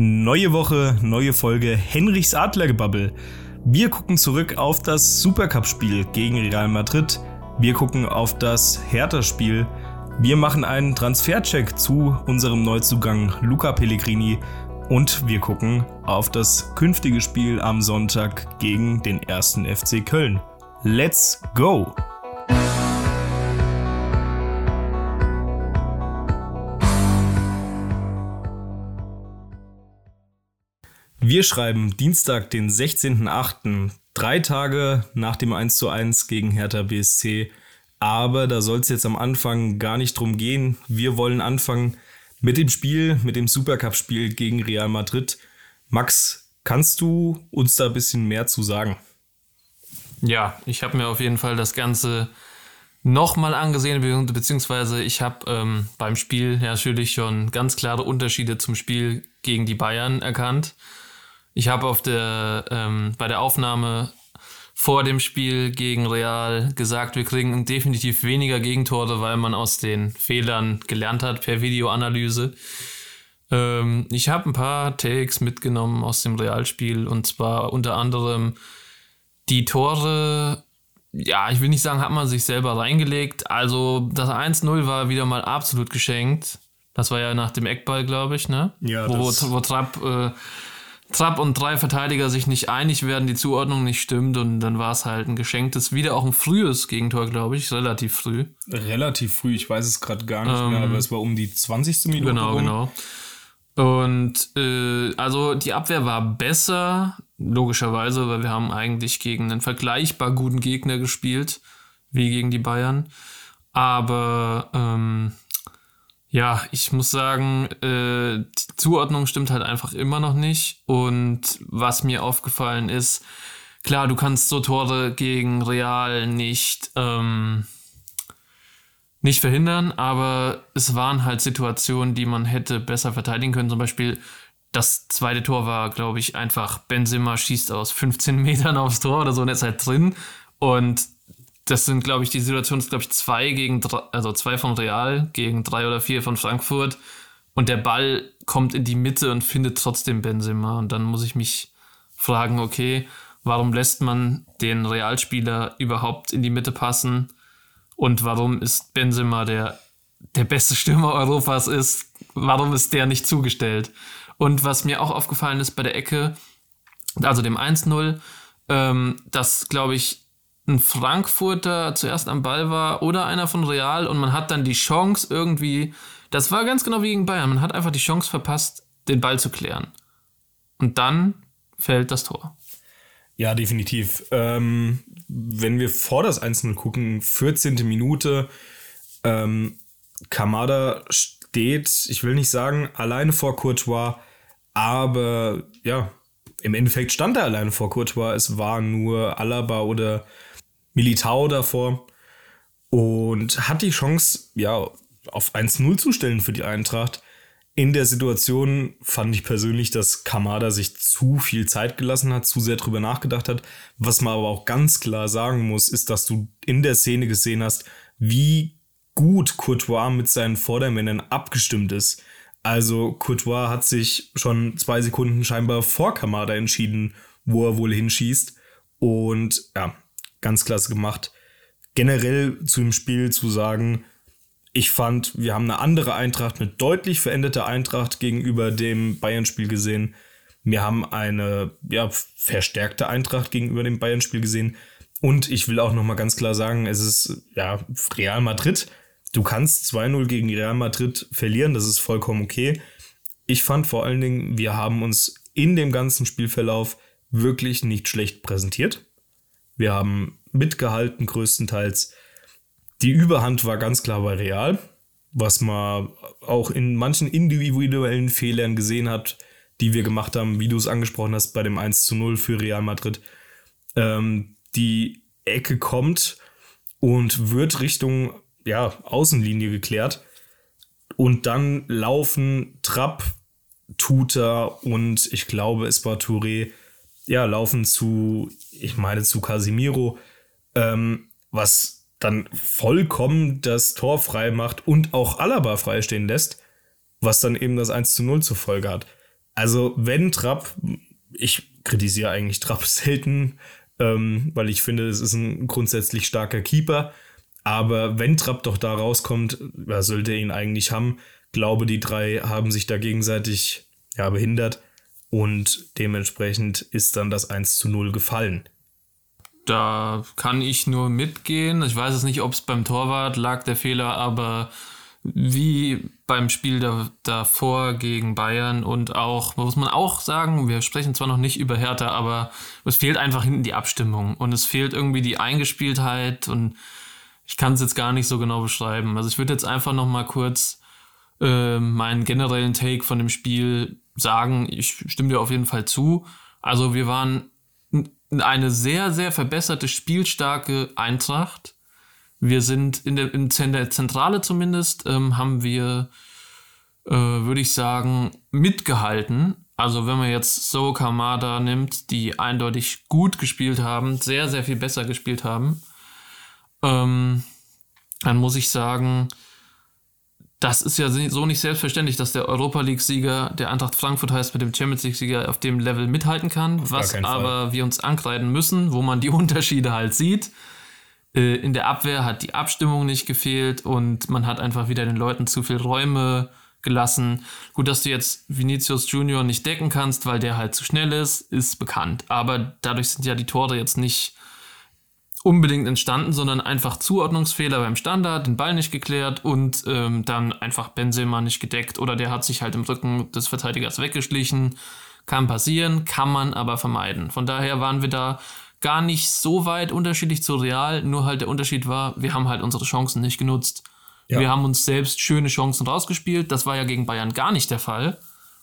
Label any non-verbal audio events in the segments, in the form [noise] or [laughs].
Neue Woche, neue Folge Henrichs Adlergebabbel. Wir gucken zurück auf das Supercup-Spiel gegen Real Madrid. Wir gucken auf das Hertha-Spiel. Wir machen einen Transfercheck zu unserem Neuzugang Luca Pellegrini und wir gucken auf das künftige Spiel am Sonntag gegen den ersten FC Köln. Let's go! Wir schreiben Dienstag, den 16.08., drei Tage nach dem 1:1 gegen Hertha BSC. Aber da soll es jetzt am Anfang gar nicht drum gehen. Wir wollen anfangen mit dem Spiel, mit dem Supercup-Spiel gegen Real Madrid. Max, kannst du uns da ein bisschen mehr zu sagen? Ja, ich habe mir auf jeden Fall das Ganze nochmal angesehen, beziehungsweise ich habe ähm, beim Spiel natürlich schon ganz klare Unterschiede zum Spiel gegen die Bayern erkannt. Ich habe auf der ähm, bei der Aufnahme vor dem Spiel gegen Real gesagt, wir kriegen definitiv weniger Gegentore, weil man aus den Fehlern gelernt hat per Videoanalyse. Ähm, ich habe ein paar Takes mitgenommen aus dem Realspiel und zwar unter anderem die Tore. Ja, ich will nicht sagen, hat man sich selber reingelegt. Also das 1-0 war wieder mal absolut geschenkt. Das war ja nach dem Eckball, glaube ich, ne? Ja, wo, wo Trapp äh, Trapp und drei Verteidiger sich nicht einig werden, die Zuordnung nicht stimmt und dann war es halt ein geschenktes, wieder auch ein frühes Gegentor, glaube ich, relativ früh. Relativ früh, ich weiß es gerade gar nicht ähm, mehr, aber es war um die 20. Minute. Genau, rum. genau. Und äh, also die Abwehr war besser, logischerweise, weil wir haben eigentlich gegen einen vergleichbar guten Gegner gespielt, wie gegen die Bayern. Aber ähm, ja, ich muss sagen, äh, die Zuordnung stimmt halt einfach immer noch nicht. Und was mir aufgefallen ist, klar, du kannst so Tore gegen Real nicht, ähm, nicht verhindern, aber es waren halt Situationen, die man hätte besser verteidigen können. Zum Beispiel das zweite Tor war, glaube ich, einfach Benzema schießt aus 15 Metern aufs Tor oder so und ist halt drin. Und das sind, glaube ich, die Situation ist, glaube ich, zwei gegen drei, also zwei von Real gegen drei oder vier von Frankfurt. Und der Ball kommt in die Mitte und findet trotzdem Benzema. Und dann muss ich mich fragen, okay, warum lässt man den Realspieler überhaupt in die Mitte passen? Und warum ist Benzema, der der beste Stürmer Europas ist, warum ist der nicht zugestellt? Und was mir auch aufgefallen ist bei der Ecke, also dem 1-0, ähm, dass, glaube ich, ein Frankfurter zuerst am Ball war oder einer von Real und man hat dann die Chance irgendwie, das war ganz genau wie gegen Bayern, man hat einfach die Chance verpasst, den Ball zu klären. Und dann fällt das Tor. Ja, definitiv. Ähm, wenn wir vor das Einzelne gucken, 14. Minute, ähm, Kamada steht, ich will nicht sagen, alleine vor Courtois, aber ja, im Endeffekt stand er alleine vor Courtois. Es war nur Alaba oder Militao davor und hat die Chance, ja, auf 1-0 zu stellen für die Eintracht. In der Situation fand ich persönlich, dass Kamada sich zu viel Zeit gelassen hat, zu sehr drüber nachgedacht hat. Was man aber auch ganz klar sagen muss, ist, dass du in der Szene gesehen hast, wie gut Courtois mit seinen Vordermännern abgestimmt ist. Also Courtois hat sich schon zwei Sekunden scheinbar vor Kamada entschieden, wo er wohl hinschießt. Und ja, ganz klasse gemacht. Generell zu dem Spiel zu sagen, ich fand, wir haben eine andere Eintracht, eine deutlich veränderte Eintracht gegenüber dem Bayern-Spiel gesehen. Wir haben eine ja, verstärkte Eintracht gegenüber dem Bayern-Spiel gesehen. Und ich will auch noch mal ganz klar sagen, es ist ja Real Madrid. Du kannst 2-0 gegen Real Madrid verlieren, das ist vollkommen okay. Ich fand vor allen Dingen, wir haben uns in dem ganzen Spielverlauf wirklich nicht schlecht präsentiert. Wir haben mitgehalten größtenteils. Die Überhand war ganz klar bei Real, was man auch in manchen individuellen Fehlern gesehen hat, die wir gemacht haben, wie du es angesprochen hast, bei dem 1 zu 0 für Real Madrid. Ähm, die Ecke kommt und wird Richtung ja, Außenlinie geklärt. Und dann laufen Trapp, Tuta und ich glaube, es war Touré ja, laufen zu, ich meine, zu Casimiro, ähm, was dann vollkommen das Tor frei macht und auch Alaba freistehen lässt, was dann eben das 1 zu 0 zur Folge hat. Also, wenn Trapp, ich kritisiere eigentlich Trapp [laughs] selten, ähm, weil ich finde, es ist ein grundsätzlich starker Keeper. Aber wenn Trapp doch da rauskommt, wer sollte ihn eigentlich haben? Glaube, die drei haben sich da gegenseitig ja, behindert und dementsprechend ist dann das 1 zu 0 gefallen. Da kann ich nur mitgehen. Ich weiß es nicht, ob es beim Torwart lag, der Fehler, aber wie beim Spiel da, davor gegen Bayern und auch, muss man auch sagen, wir sprechen zwar noch nicht über Hertha, aber es fehlt einfach hinten die Abstimmung und es fehlt irgendwie die Eingespieltheit und ich kann es jetzt gar nicht so genau beschreiben. Also ich würde jetzt einfach noch mal kurz äh, meinen generellen Take von dem Spiel sagen. Ich stimme dir auf jeden Fall zu. Also wir waren eine sehr, sehr verbesserte, spielstarke Eintracht wir sind in der, in der Zentrale zumindest, ähm, haben wir, äh, würde ich sagen, mitgehalten. Also wenn man jetzt So Kamada nimmt, die eindeutig gut gespielt haben, sehr, sehr viel besser gespielt haben, ähm, dann muss ich sagen, das ist ja so nicht selbstverständlich, dass der Europa League-Sieger, der Eintracht Frankfurt heißt, mit dem Champions League-Sieger auf dem Level mithalten kann, auf was aber Fall. wir uns ankreiden müssen, wo man die [laughs] Unterschiede halt sieht. Äh, in der Abwehr hat die Abstimmung nicht gefehlt und man hat einfach wieder den Leuten zu viel Räume gelassen. Gut, dass du jetzt Vinicius Junior nicht decken kannst, weil der halt zu schnell ist, ist bekannt. Aber dadurch sind ja die Tore jetzt nicht unbedingt entstanden, sondern einfach Zuordnungsfehler beim Standard, den Ball nicht geklärt und ähm, dann einfach Benzema nicht gedeckt oder der hat sich halt im Rücken des Verteidigers weggeschlichen. Kann passieren, kann man aber vermeiden. Von daher waren wir da gar nicht so weit unterschiedlich zu Real, nur halt der Unterschied war, wir haben halt unsere Chancen nicht genutzt. Ja. Wir haben uns selbst schöne Chancen rausgespielt. Das war ja gegen Bayern gar nicht der Fall.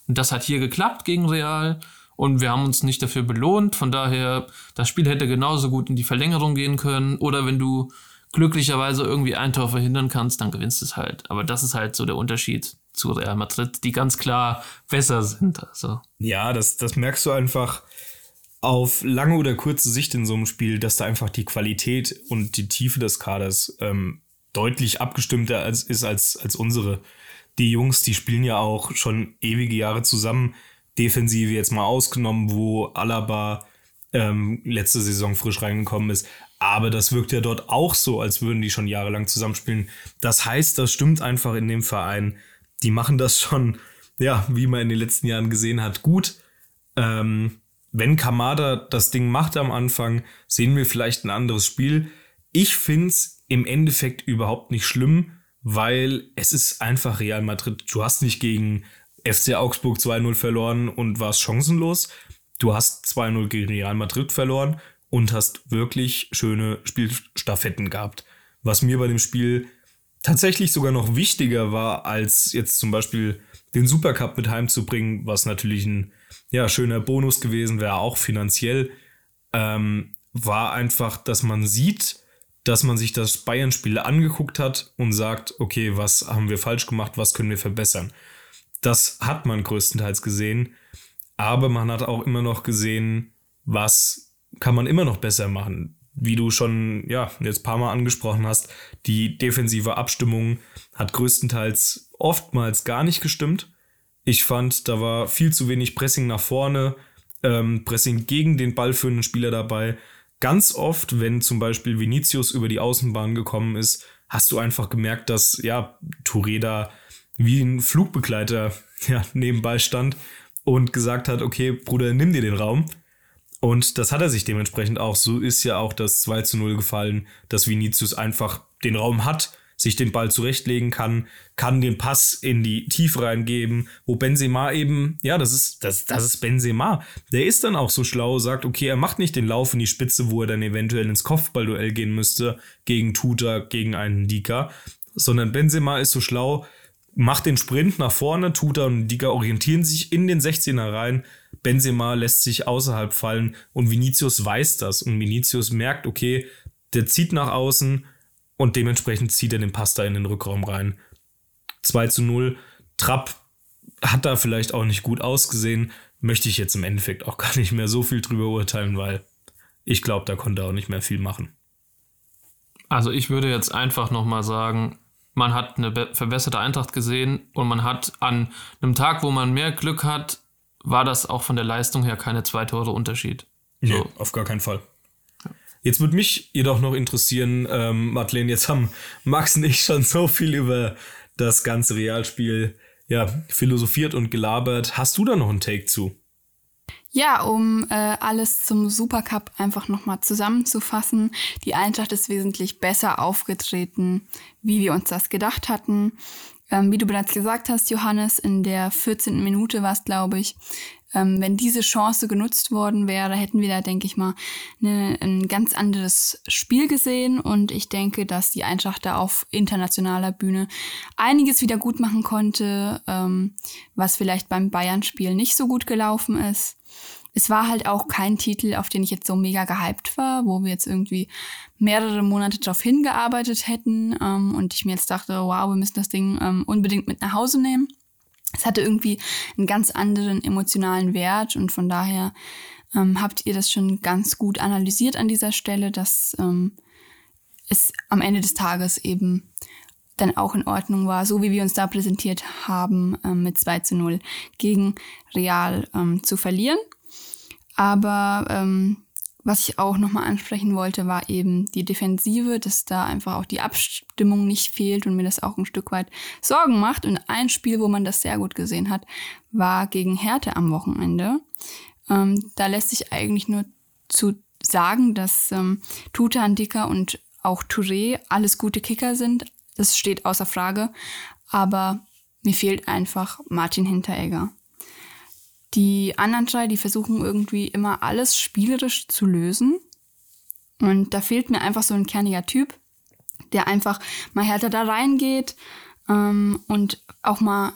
Und das hat hier geklappt gegen Real. Und wir haben uns nicht dafür belohnt. Von daher, das Spiel hätte genauso gut in die Verlängerung gehen können. Oder wenn du glücklicherweise irgendwie ein Tor verhindern kannst, dann gewinnst du es halt. Aber das ist halt so der Unterschied zu Real Madrid, die ganz klar besser sind. Also. Ja, das, das merkst du einfach auf lange oder kurze Sicht in so einem Spiel, dass da einfach die Qualität und die Tiefe des Kaders ähm, deutlich abgestimmter als, ist als, als unsere. Die Jungs, die spielen ja auch schon ewige Jahre zusammen. Defensive jetzt mal ausgenommen, wo Alaba ähm, letzte Saison frisch reingekommen ist. Aber das wirkt ja dort auch so, als würden die schon jahrelang zusammenspielen. Das heißt, das stimmt einfach in dem Verein. Die machen das schon, ja, wie man in den letzten Jahren gesehen hat, gut. Ähm, wenn Kamada das Ding macht am Anfang, sehen wir vielleicht ein anderes Spiel. Ich finde es im Endeffekt überhaupt nicht schlimm, weil es ist einfach Real Madrid. Du hast nicht gegen FC Augsburg 2-0 verloren und warst chancenlos. Du hast 2-0 gegen Real Madrid verloren und hast wirklich schöne Spielstaffetten gehabt. Was mir bei dem Spiel tatsächlich sogar noch wichtiger war, als jetzt zum Beispiel den Supercup mit heimzubringen, was natürlich ein ja, schöner Bonus gewesen wäre, auch finanziell, ähm, war einfach, dass man sieht, dass man sich das Bayern-Spiel angeguckt hat und sagt, okay, was haben wir falsch gemacht, was können wir verbessern. Das hat man größtenteils gesehen, aber man hat auch immer noch gesehen, was kann man immer noch besser machen. Wie du schon ja jetzt ein paar Mal angesprochen hast, die defensive Abstimmung hat größtenteils oftmals gar nicht gestimmt. Ich fand, da war viel zu wenig Pressing nach vorne, ähm, Pressing gegen den ballführenden Spieler dabei. Ganz oft, wenn zum Beispiel Vinicius über die Außenbahn gekommen ist, hast du einfach gemerkt, dass ja Touré da wie ein Flugbegleiter [laughs] ja, nebenbei stand und gesagt hat, okay, Bruder, nimm dir den Raum. Und das hat er sich dementsprechend auch. So ist ja auch das 2 zu 0 gefallen, dass Vinicius einfach den Raum hat, sich den Ball zurechtlegen kann, kann den Pass in die Tiefe reingeben, wo Benzema eben, ja, das ist, das, das ist Benzema. Der ist dann auch so schlau, sagt, okay, er macht nicht den Lauf in die Spitze, wo er dann eventuell ins Kopfballduell gehen müsste, gegen Tuta, gegen einen Dika, sondern Benzema ist so schlau, macht den Sprint nach vorne, Tuta und Dika orientieren sich in den 16er rein, Benzema lässt sich außerhalb fallen und Vinicius weiß das und Vinicius merkt, okay, der zieht nach außen, und dementsprechend zieht er den Pasta in den Rückraum rein. 2 zu 0. Trapp hat da vielleicht auch nicht gut ausgesehen. Möchte ich jetzt im Endeffekt auch [laughs] gar nicht mehr so viel drüber urteilen, weil ich glaube, da konnte er auch nicht mehr viel machen. Also ich würde jetzt einfach nochmal sagen, man hat eine verbesserte Eintracht gesehen und man hat an einem Tag, wo man mehr Glück hat, war das auch von der Leistung her keine zwei Tore Unterschied. Nee, so. auf gar keinen Fall. Jetzt würde mich jedoch noch interessieren, ähm, Madeleine, jetzt haben Max und ich schon so viel über das ganze Realspiel ja, philosophiert und gelabert. Hast du da noch einen Take zu? Ja, um äh, alles zum Supercup einfach nochmal zusammenzufassen. Die Eintracht ist wesentlich besser aufgetreten, wie wir uns das gedacht hatten. Ähm, wie du bereits gesagt hast, Johannes, in der 14. Minute war es, glaube ich, ähm, wenn diese Chance genutzt worden wäre, hätten wir da, denke ich mal, ne, ein ganz anderes Spiel gesehen. Und ich denke, dass die Eintracht da auf internationaler Bühne einiges wieder gut machen konnte, ähm, was vielleicht beim Bayern-Spiel nicht so gut gelaufen ist es war halt auch kein Titel, auf den ich jetzt so mega gehypt war, wo wir jetzt irgendwie mehrere Monate darauf hingearbeitet hätten ähm, und ich mir jetzt dachte, wow, wir müssen das Ding ähm, unbedingt mit nach Hause nehmen. Es hatte irgendwie einen ganz anderen emotionalen Wert und von daher ähm, habt ihr das schon ganz gut analysiert an dieser Stelle, dass ähm, es am Ende des Tages eben dann auch in Ordnung war, so wie wir uns da präsentiert haben, ähm, mit 2 zu 0 gegen Real ähm, zu verlieren. Aber ähm, was ich auch nochmal ansprechen wollte, war eben die Defensive, dass da einfach auch die Abstimmung nicht fehlt und mir das auch ein Stück weit Sorgen macht. Und ein Spiel, wo man das sehr gut gesehen hat, war gegen Härte am Wochenende. Ähm, da lässt sich eigentlich nur zu sagen, dass ähm, Tutan, Dicker und auch Touré alles gute Kicker sind. Das steht außer Frage. Aber mir fehlt einfach Martin Hinteregger. Die anderen drei, die versuchen irgendwie immer alles spielerisch zu lösen. Und da fehlt mir einfach so ein kerniger Typ, der einfach mal härter da reingeht ähm, und auch mal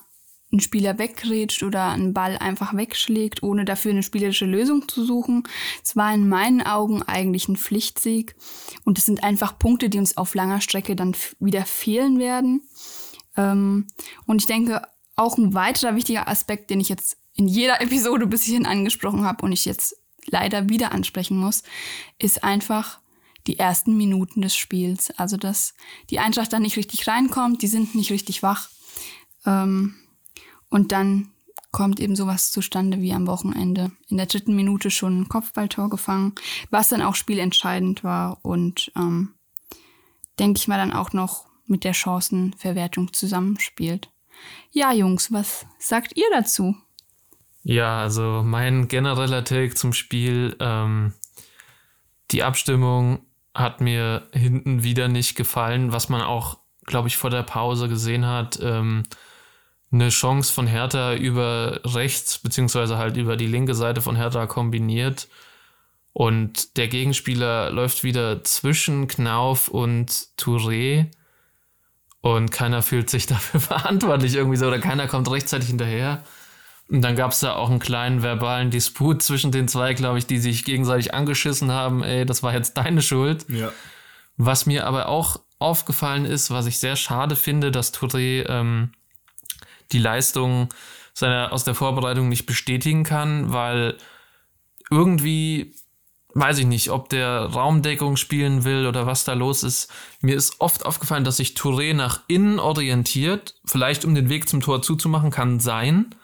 einen Spieler weggrätscht oder einen Ball einfach wegschlägt, ohne dafür eine spielerische Lösung zu suchen. Es war in meinen Augen eigentlich ein Pflichtsieg. Und es sind einfach Punkte, die uns auf langer Strecke dann wieder fehlen werden. Ähm, und ich denke, auch ein weiterer wichtiger Aspekt, den ich jetzt in jeder [laughs] Episode bis hierhin angesprochen habe und ich jetzt leider wieder ansprechen muss, ist einfach die ersten Minuten des Spiels. Also, dass die Eintracht dann nicht richtig reinkommt, die sind nicht richtig wach. Ähm, und dann kommt eben sowas zustande wie am Wochenende. In der dritten Minute schon ein Kopfballtor gefangen, was dann auch spielentscheidend war und ähm, denke ich mal dann auch noch mit der Chancenverwertung zusammenspielt. Ja, Jungs, was sagt ihr dazu? Ja, also mein genereller Take zum Spiel, ähm, die Abstimmung hat mir hinten wieder nicht gefallen, was man auch, glaube ich, vor der Pause gesehen hat. Ähm, eine Chance von Hertha über rechts, beziehungsweise halt über die linke Seite von Hertha kombiniert. Und der Gegenspieler läuft wieder zwischen Knauf und Touré. Und keiner fühlt sich [laughs] dafür verantwortlich irgendwie so, oder keiner kommt rechtzeitig hinterher. Und dann gab es da auch einen kleinen verbalen Disput zwischen den zwei, glaube ich, die sich gegenseitig angeschissen haben, ey, das war jetzt deine Schuld. Ja. Was mir aber auch aufgefallen ist, was ich sehr schade finde, dass Touré ähm, die Leistung seiner aus der Vorbereitung nicht bestätigen kann, weil irgendwie weiß ich nicht, ob der Raumdeckung spielen will oder was da los ist. Mir ist oft aufgefallen, dass sich Touré nach innen orientiert, vielleicht um den Weg zum Tor zuzumachen, kann sein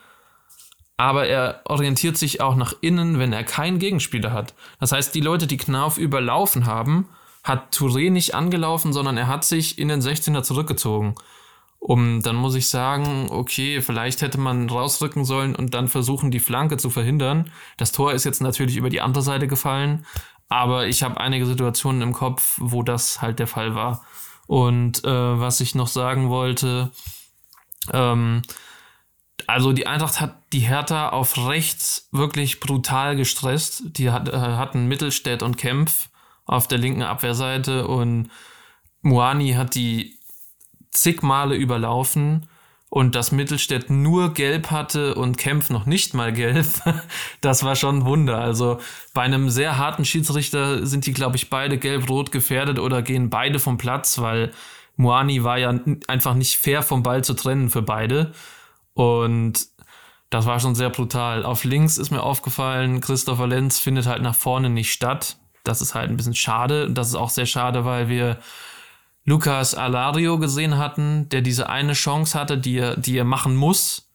aber er orientiert sich auch nach innen, wenn er keinen Gegenspieler hat. Das heißt, die Leute, die Knauf überlaufen haben, hat Touré nicht angelaufen, sondern er hat sich in den 16er zurückgezogen. Um, dann muss ich sagen, okay, vielleicht hätte man rausrücken sollen und dann versuchen, die Flanke zu verhindern. Das Tor ist jetzt natürlich über die andere Seite gefallen, aber ich habe einige Situationen im Kopf, wo das halt der Fall war. Und äh, was ich noch sagen wollte, ähm, also die Eintracht hat die Hertha auf rechts wirklich brutal gestresst. Die hat, äh, hatten Mittelstädt und Kempf auf der linken Abwehrseite und Moani hat die zig Male überlaufen und dass Mittelstädt nur gelb hatte und Kempf noch nicht mal gelb, [laughs] das war schon ein Wunder. Also bei einem sehr harten Schiedsrichter sind die, glaube ich, beide gelb-rot gefährdet oder gehen beide vom Platz, weil Moani war ja einfach nicht fair vom Ball zu trennen für beide. Und das war schon sehr brutal. Auf links ist mir aufgefallen, Christopher Lenz findet halt nach vorne nicht statt. Das ist halt ein bisschen schade. Das ist auch sehr schade, weil wir Lucas Alario gesehen hatten, der diese eine Chance hatte, die er, die er machen muss.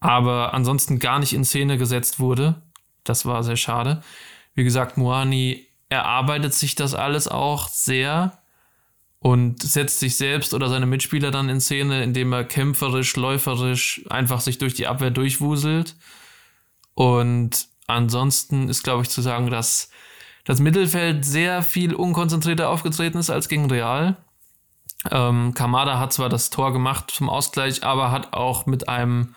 aber ansonsten gar nicht in Szene gesetzt wurde. Das war sehr schade. Wie gesagt, Moani erarbeitet sich das alles auch sehr und setzt sich selbst oder seine Mitspieler dann in Szene, indem er kämpferisch, läuferisch einfach sich durch die Abwehr durchwuselt. Und ansonsten ist, glaube ich, zu sagen, dass das Mittelfeld sehr viel unkonzentrierter aufgetreten ist als gegen Real. Ähm, Kamada hat zwar das Tor gemacht zum Ausgleich, aber hat auch mit einem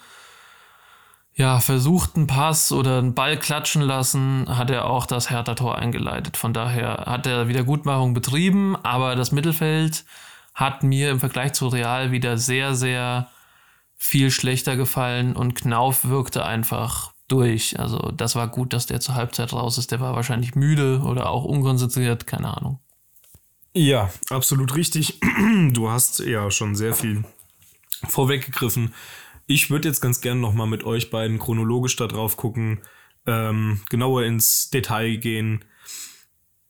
ja, versuchten Pass oder einen Ball klatschen lassen, hat er auch das Hertha-Tor eingeleitet. Von daher hat er Wiedergutmachung betrieben, aber das Mittelfeld hat mir im Vergleich zu Real wieder sehr, sehr viel schlechter gefallen und Knauf wirkte einfach durch. Also das war gut, dass der zur Halbzeit raus ist. Der war wahrscheinlich müde oder auch unkonzentriert, keine Ahnung. Ja, absolut richtig. [clears throat] Du hast ja schon sehr viel vorweggegriffen. Ich würde jetzt ganz gerne nochmal mit euch beiden chronologisch da drauf gucken, ähm, genauer ins Detail gehen.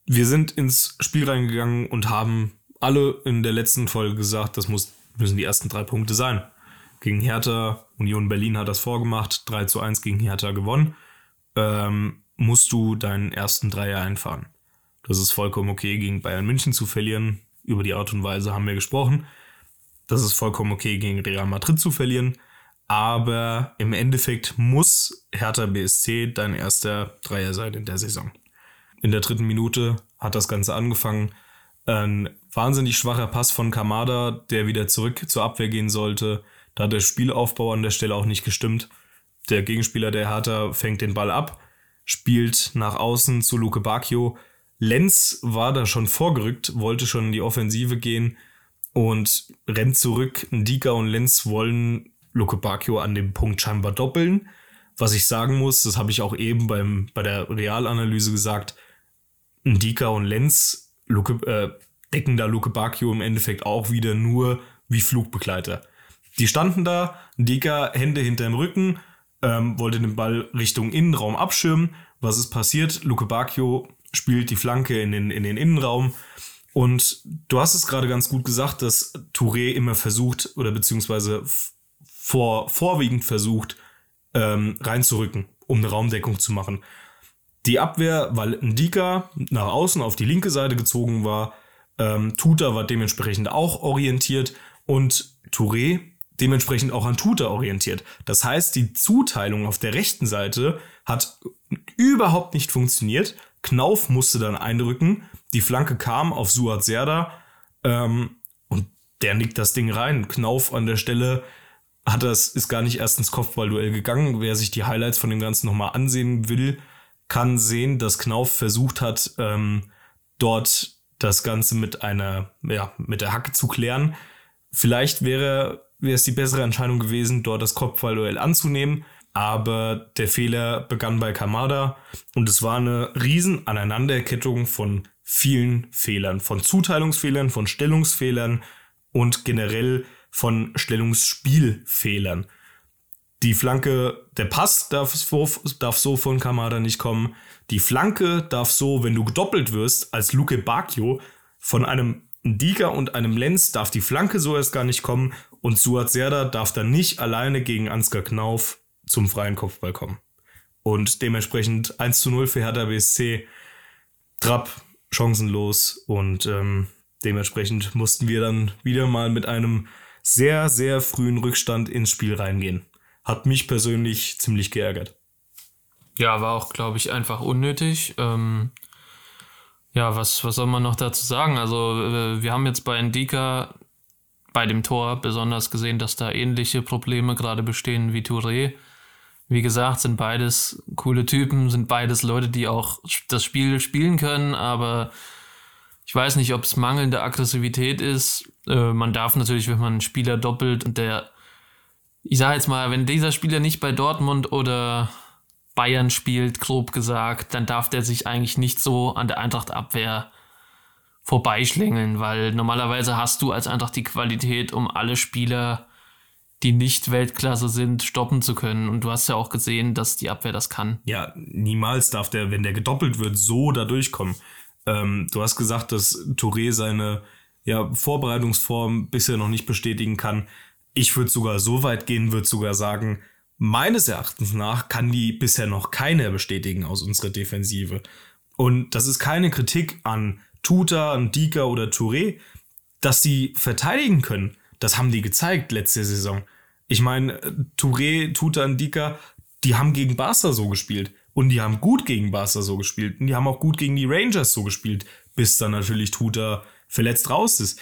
Wir sind ins Spiel reingegangen und haben alle in der letzten Folge gesagt, das muss, müssen die ersten drei Punkte sein. Gegen Hertha, Union Berlin hat das vorgemacht, 3 zu 1 gegen Hertha gewonnen. Ähm, musst du deinen ersten Dreier einfahren. Das ist vollkommen okay, gegen Bayern München zu verlieren. Über die Art und Weise haben wir gesprochen. Das ist vollkommen okay, gegen Real Madrid zu verlieren. Aber im Endeffekt muss Hertha BSC dein erster Dreier sein in der Saison. In der dritten Minute hat das Ganze angefangen. Ein wahnsinnig schwacher Pass von Kamada, der wieder zurück zur Abwehr gehen sollte. Da hat der Spielaufbau an der Stelle auch nicht gestimmt. Der Gegenspieler der Hertha fängt den Ball ab, spielt nach außen zu Luke Bacchio. Lenz war da schon vorgerückt, wollte schon in die Offensive gehen und rennt zurück. Ndika und Lenz wollen Luke Bacchio an dem Punkt scheinbar doppeln. Was ich sagen muss, das habe ich auch eben beim, bei der Realanalyse gesagt, Ndika und Lenz Luke, äh, decken da Luke Bacchio im Endeffekt auch wieder nur wie Flugbegleiter. Die standen da, Ndika Hände hinterm Rücken, ähm, wollte den Ball Richtung Innenraum abschirmen. Was ist passiert? Luke Bacchio spielt die Flanke in den, in den Innenraum. Und du hast es gerade ganz gut gesagt, dass Touré immer versucht oder beziehungsweise vor, vorwiegend versucht, ähm, reinzurücken, um eine Raumdeckung zu machen. Die Abwehr, weil Ndika nach außen auf die linke Seite gezogen war, ähm, Tuta war dementsprechend auch orientiert und Touré dementsprechend auch an Tuta orientiert. Das heißt, die Zuteilung auf der rechten Seite hat überhaupt nicht funktioniert. Knauf musste dann einrücken. Die Flanke kam auf Suat Serda ähm, und der nickt das Ding rein. Knauf an der Stelle hat das, ist gar nicht erst ins Kopfballduell gegangen. Wer sich die Highlights von dem Ganzen nochmal ansehen will, kann sehen, dass Knauf versucht hat, ähm, dort das Ganze mit einer, ja, mit der Hacke zu klären. Vielleicht wäre, wäre es die bessere Entscheidung gewesen, dort das Kopfballduell anzunehmen. Aber der Fehler begann bei Kamada und es war eine riesen Aneinanderkettung von vielen Fehlern, von Zuteilungsfehlern, von Stellungsfehlern und generell von Stellungsspielfehlern. Die Flanke, der Pass darf so, darf so von Kamada nicht kommen. Die Flanke darf so, wenn du gedoppelt wirst, als Luke Bacchio, von einem Ndika und einem Lenz darf die Flanke so erst gar nicht kommen und Suat Serda darf dann nicht alleine gegen Ansgar Knauf zum freien Kopfball kommen. Und dementsprechend 1 zu 0 für Hertha BSC. Trapp chancenlos und ähm, dementsprechend mussten wir dann wieder mal mit einem sehr, sehr frühen Rückstand ins Spiel reingehen. Hat mich persönlich ziemlich geärgert. Ja, war auch, glaube ich, einfach unnötig. Ähm, ja, was, was soll man noch dazu sagen? Also, äh, wir haben jetzt bei Indika bei dem Tor besonders gesehen, dass da ähnliche Probleme gerade bestehen wie Touré. Wie gesagt, sind beides coole Typen, sind beides Leute, die auch das Spiel spielen können, aber ich weiß nicht, ob es mangelnde Aggressivität ist. Äh, man darf natürlich, wenn man einen Spieler doppelt und der, ich sage jetzt mal, wenn dieser Spieler nicht bei Dortmund oder Bayern spielt, grob gesagt, dann darf der sich eigentlich nicht so an der Eintracht-Abwehr vorbeischlängeln, weil normalerweise hast du als Eintracht die Qualität, um alle Spieler, die nicht Weltklasse sind, stoppen zu können. Und du hast ja auch gesehen, dass die Abwehr das kann. Ja, niemals darf der, wenn der gedoppelt wird, so da durchkommen. Ähm, du hast gesagt, dass Touré seine ja, Vorbereitungsform bisher noch nicht bestätigen kann. Ich würde sogar so weit gehen, würde sogar sagen, meines Erachtens nach kann die bisher noch keiner bestätigen aus unserer Defensive. Und das ist keine Kritik an Tuta, an Dika oder Touré, dass die verteidigen können. Das haben die gezeigt letzte Saison. Ich meine, Touré, Tuta und Dika, die haben gegen Barca so gespielt. Und die haben gut gegen Barca so gespielt. Und die haben auch gut gegen die Rangers so gespielt, bis dann natürlich Tuta verletzt raus ist.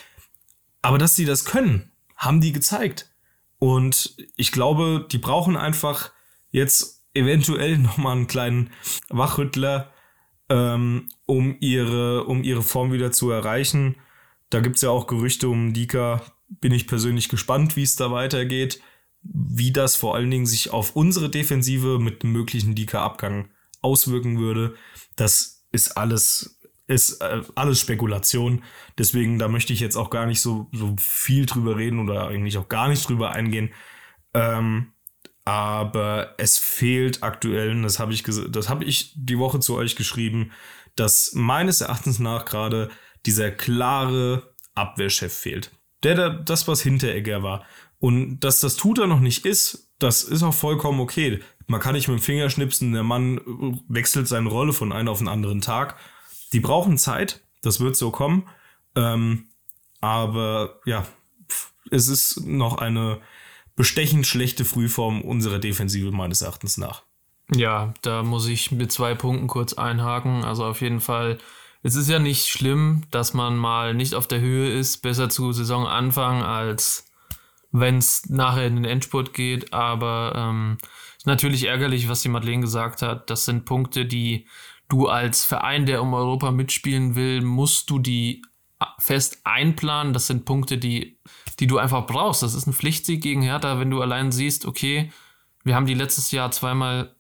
Aber dass sie das können, haben die gezeigt. Und ich glaube, die brauchen einfach jetzt eventuell [laughs] nochmal einen kleinen Wachrüttler, ähm, um, ihre, um ihre Form wieder zu erreichen. Da gibt es ja auch Gerüchte um Dika. Bin ich persönlich gespannt, wie es da weitergeht. Wie das vor allen Dingen sich auf unsere Defensive mit einem möglichen Dika-Abgang auswirken würde. Das ist alles ist äh, alles Spekulation. Deswegen, da möchte ich jetzt auch gar nicht so, so viel drüber reden oder eigentlich auch gar nicht drüber eingehen. Ähm, aber es fehlt aktuell, das habe ich, das habe ich die Woche zu euch geschrieben, dass meines Erachtens nach gerade dieser klare Abwehrchef fehlt. Der, der das, was Hinteregger war. Und dass das tut er noch nicht ist, das ist auch vollkommen okay. Man kann nicht mit dem Finger schnipsen, der Mann wechselt seine Rolle von einem auf den anderen Tag die brauchen Zeit, das wird so kommen. Ähm, aber ja, es ist noch eine bestechend schlechte Frühform unserer Defensive meines Erachtens nach. Ja, da muss ich mit zwei Punkten kurz einhaken. Also auf jeden Fall, es ist ja nicht schlimm, dass man mal nicht auf der Höhe ist, besser zu Saisonanfang als wenn es nachher in den Endspurt geht. Aber ähm, ist natürlich ärgerlich, was die Madeleine gesagt hat. Das sind Punkte, die du als Verein, der um Europa mitspielen will, musst du die fest einplanen. Das sind Punkte, die, die du einfach brauchst. Das ist ein Pflichtsieg gegen Hertha, wenn du allein siehst, okay, wir haben die letztes Jahr zweimal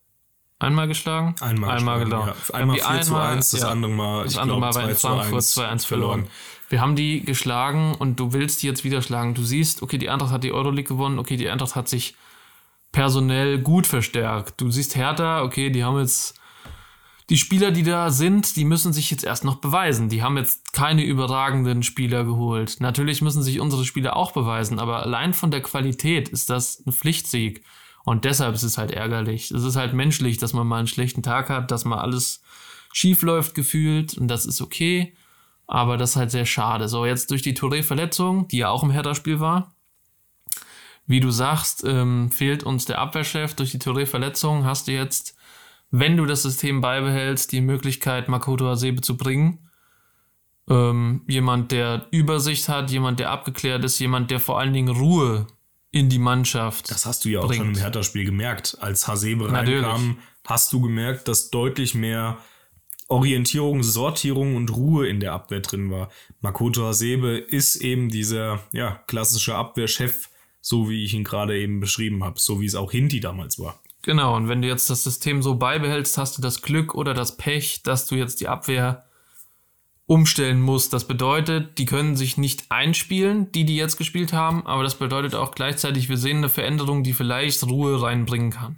einmal geschlagen? Einmal, einmal geschlagen, genau. Ja. Einmal 4 zu 1, das ja, andere Mal, das andere glaub, Mal bei Frankfurt 2-1 verloren. Wir haben die geschlagen und du willst die jetzt wieder schlagen. Du siehst, okay, die Eintracht hat die Euroleague gewonnen, okay, die Eintracht hat sich personell gut verstärkt. Du siehst Hertha, okay, die haben jetzt die Spieler, die da sind, die müssen sich jetzt erst noch beweisen. Die haben jetzt keine überragenden Spieler geholt. Natürlich müssen sich unsere Spieler auch beweisen, aber allein von der Qualität ist das ein Pflichtsieg. Und deshalb ist es halt ärgerlich. Es ist halt menschlich, dass man mal einen schlechten Tag hat, dass mal alles schief läuft gefühlt und das ist okay. Aber das ist halt sehr schade. So, jetzt durch die Touré-Verletzung, die ja auch im Hertha-Spiel war. Wie du sagst, ähm, fehlt uns der Abwehrchef. Durch die Touré-Verletzung hast du jetzt wenn du das System beibehältst, die Möglichkeit, Makoto Hasebe zu bringen. Ähm, jemand, der Übersicht hat, jemand, der abgeklärt ist, jemand, der vor allen Dingen Ruhe in die Mannschaft. Das hast du ja auch bringt. schon im Hertha-Spiel gemerkt. Als Hasebe reinkam, hast du gemerkt, dass deutlich mehr Orientierung, Sortierung und Ruhe in der Abwehr drin war. Makoto Hasebe ist eben dieser ja, klassische Abwehrchef, so wie ich ihn gerade eben beschrieben habe, so wie es auch Hinti damals war. Genau, und wenn du jetzt das System so beibehältst, hast du das Glück oder das Pech, dass du jetzt die Abwehr umstellen musst. Das bedeutet, die können sich nicht einspielen, die, die jetzt gespielt haben, aber das bedeutet auch gleichzeitig, wir sehen eine Veränderung, die vielleicht Ruhe reinbringen kann.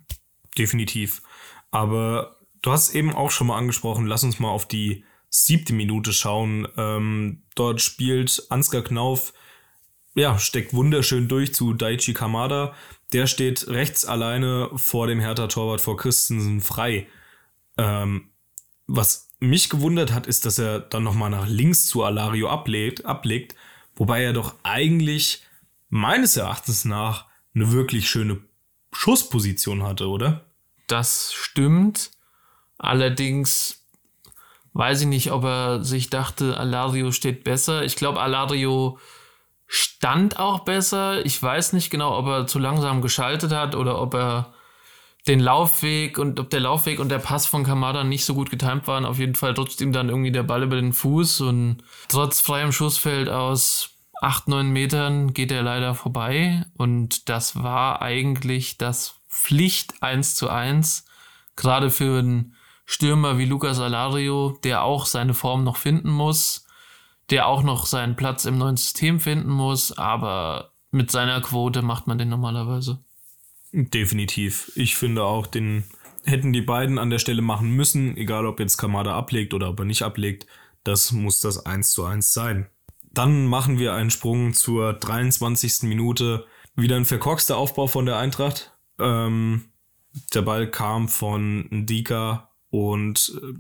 Definitiv. Aber du hast eben auch schon mal angesprochen, lass uns mal auf die siebte Minute schauen. Ähm, dort spielt Ansgar Knauf, ja, steckt wunderschön durch zu Daichi Kamada, der steht rechts alleine vor dem Hertha-Torwart vor Christensen frei. Ähm, was mich gewundert hat, ist, dass er dann nochmal nach links zu Alario ablegt, ablegt, wobei er doch eigentlich meines Erachtens nach eine wirklich schöne Schussposition hatte, oder? Das stimmt. Allerdings weiß ich nicht, ob er sich dachte, Alario steht besser. Ich glaube, Alario stand auch besser. Ich weiß nicht genau, ob er zu langsam geschaltet hat oder ob er den Laufweg und ob der Laufweg und der Pass von Kamada nicht so gut getimt waren. Auf jeden Fall rutscht ihm dann irgendwie der Ball über den Fuß und trotz freiem Schussfeld aus 8, 9 Metern geht er leider vorbei. Und das war eigentlich das Pflicht 1 zu 1. Gerade für einen Stürmer wie Lucas Alario, der auch seine Form noch finden muss der auch noch seinen Platz im neuen System finden muss, aber mit seiner Quote macht man den normalerweise. Definitiv. Ich finde auch, den hätten die beiden an der Stelle machen müssen, egal ob jetzt Kamada ablegt oder ob er nicht ablegt. Das muss das 1 zu 1 sein. Dann machen wir einen Sprung zur 23. Minute. Wieder ein verkorkster Aufbau von der Eintracht. Ähm, der Ball kam von Ndika und äh,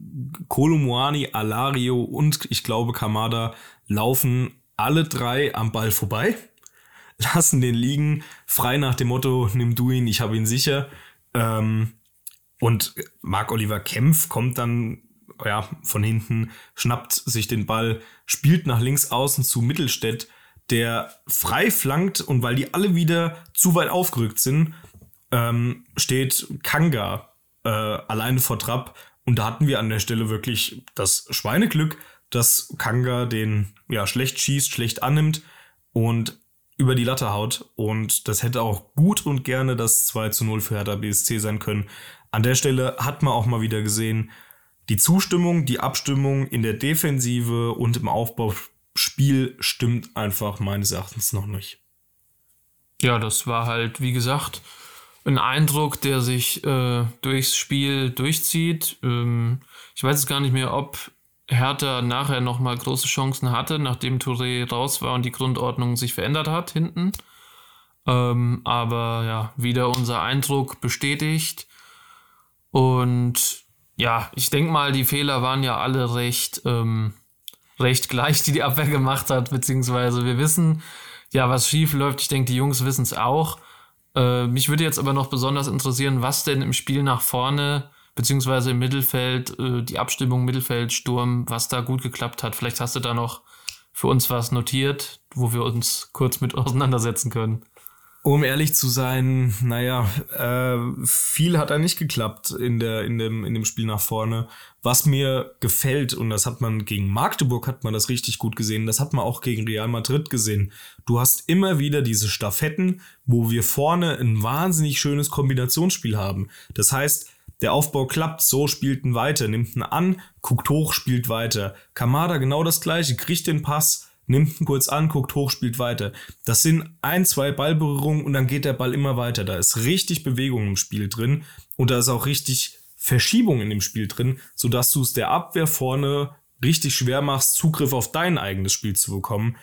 Kolumuani, Alario und ich glaube Kamada laufen alle drei am Ball vorbei, [laughs] lassen den liegen, frei nach dem Motto, nimm du ihn, ich habe ihn sicher. Ähm, und Marc Oliver Kempf kommt dann ja, von hinten, schnappt sich den Ball, spielt nach links außen zu Mittelstädt, der frei flankt und weil die alle wieder zu weit aufgerückt sind, ähm, steht Kanga äh, alleine vor Trapp. Und da hatten wir an der Stelle wirklich das Schweineglück, dass Kanga den ja schlecht schießt, schlecht annimmt und über die Latte haut. Und das hätte auch gut und gerne das 2 zu 0 für Hertha BSC sein können. An der Stelle hat man auch mal wieder gesehen, die Zustimmung, die Abstimmung in der Defensive und im Aufbauspiel stimmt einfach meines Erachtens noch nicht. Ja, das war halt, wie gesagt, ein Eindruck, der sich äh, durchs Spiel durchzieht. Ähm, ich weiß jetzt gar nicht mehr, ob Hertha nachher nochmal große Chancen hatte, nachdem Touré raus war und die Grundordnung sich verändert hat hinten. Ähm, aber ja, wieder unser Eindruck bestätigt. Und ja, ich denke mal, die Fehler waren ja alle recht, ähm, recht gleich, die die Abwehr gemacht hat, beziehungsweise wir wissen ja, was schief läuft. Ich denke, die Jungs wissen es auch. Äh, mich würde jetzt aber noch besonders interessieren, was denn im Spiel nach vorne, beziehungsweise im Mittelfeld, äh, die Abstimmung Mittelfeld, Sturm, was da gut geklappt hat. Vielleicht hast du da noch für uns was notiert, wo wir uns kurz mit [laughs] auseinandersetzen können. Um ehrlich zu sein, naja, äh, viel hat da nicht geklappt in, der, in, dem, in dem Spiel nach vorne. Was mir gefällt, und das hat man gegen Magdeburg, hat man das richtig gut gesehen, das hat man auch gegen Real Madrid gesehen. Du hast immer wieder diese Staffetten, wo wir vorne ein wahnsinnig schönes Kombinationsspiel haben. Das heißt, der Aufbau klappt, so spielt ein weiter, nimmt einen an, guckt hoch, spielt weiter. Kamada genau das gleiche, kriegt den Pass, nimmt ihn kurz an, guckt hoch, spielt weiter. Das sind ein, zwei Ballberührungen und dann geht der Ball immer weiter. Da ist richtig Bewegung im Spiel drin und da ist auch richtig Verschiebung in dem Spiel drin, sodass du es der Abwehr vorne richtig schwer machst, Zugriff auf dein eigenes Spiel zu bekommen.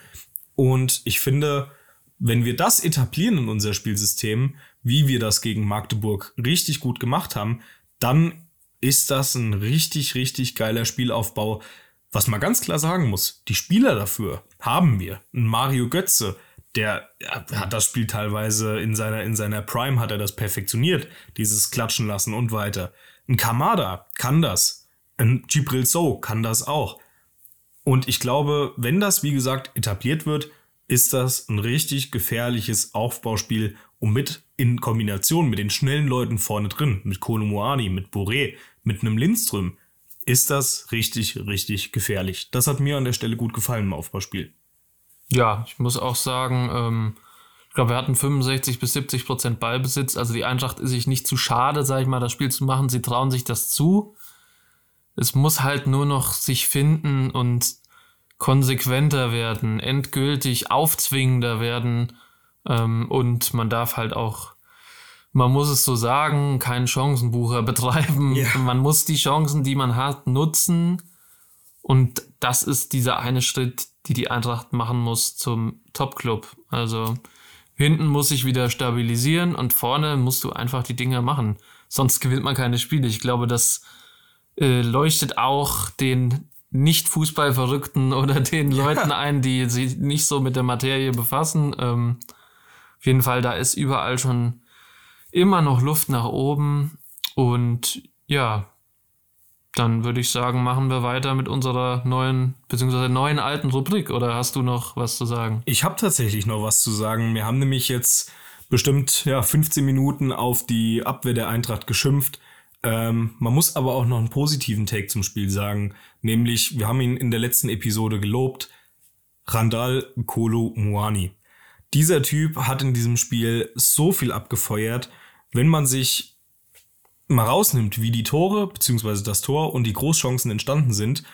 Und ich finde, wenn wir das etablieren in unser Spielsystem, wie wir das gegen Magdeburg richtig gut gemacht haben, dann ist das ein richtig, richtig geiler Spielaufbau, was man ganz klar sagen muss, die Spieler dafür haben wir. Ein Mario Götze, der hat das Spiel teilweise in seiner, in seiner Prime hat er das perfektioniert, dieses Klatschen lassen und weiter. Ein Kamada kann das. Ein Gibril So kann das auch. Und ich glaube, wenn das, wie gesagt, etabliert wird, ist das ein richtig gefährliches Aufbauspiel, um mit in Kombination mit den schnellen Leuten vorne drin, mit Kolumuani, mit Boré, mit einem Lindström, ist das richtig, richtig gefährlich. Das hat mir an der Stelle gut gefallen im Aufbauspiel. Ja, ich muss auch sagen, ähm, ich glaube, wir hatten 65 bis 70 Prozent Ballbesitz. Also die Eintracht ist sich nicht zu schade, sage ich mal, das Spiel zu machen. Sie trauen sich das zu. Es muss halt nur noch sich finden und konsequenter werden, endgültig aufzwingender werden. Ähm, und man darf halt auch man muss es so sagen, keinen Chancenbucher [laughs] betreiben. Ja. Man muss die Chancen, die man hat, nutzen. Und das ist dieser eine Schritt, die die Eintracht machen muss zum Top-Club. Also hinten muss sich wieder stabilisieren und vorne musst du einfach die Dinge machen. Sonst gewinnt man keine Spiele. Ich glaube, das äh, leuchtet auch den nicht Fußballverrückten [laughs] oder den ja. Leuten ein, die sich nicht so mit der Materie befassen. Ähm, auf jeden Fall, da ist überall schon immer noch Luft nach oben. Und ja, dann würde ich sagen, machen wir weiter mit unserer neuen, beziehungsweise neuen alten Rubrik. Oder hast du noch was zu sagen? Ich habe tatsächlich noch was zu sagen. Wir haben nämlich jetzt bestimmt ja, 15 Minuten auf die Abwehr der Eintracht geschimpft. Ähm, man muss aber auch noch einen positiven Take zum Spiel sagen. Nämlich, wir haben ihn in der letzten Episode gelobt. Randall Kolo Muani. Dieser Typ hat in diesem Spiel so viel abgefeuert wenn man sich mal rausnimmt, wie die Tore, beziehungsweise das Tor und die Großchancen entstanden sind,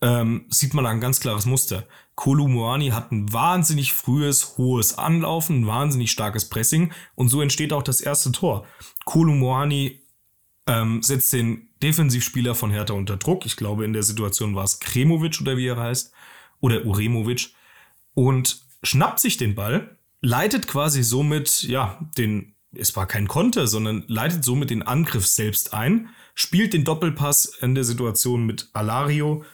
ähm, sieht man da ein ganz klares Muster. Kolu Moani hat ein wahnsinnig frühes, hohes Anlaufen, ein wahnsinnig starkes Pressing und so entsteht auch das erste Tor. Kolu Moani ähm, setzt den Defensivspieler von Hertha unter Druck. Ich glaube, in der Situation war es Kremovic oder wie er heißt, oder Uremovic und schnappt sich den Ball, leitet quasi somit ja den es war kein Konter, sondern leitet somit den Angriff selbst ein, spielt den Doppelpass in der Situation mit Alario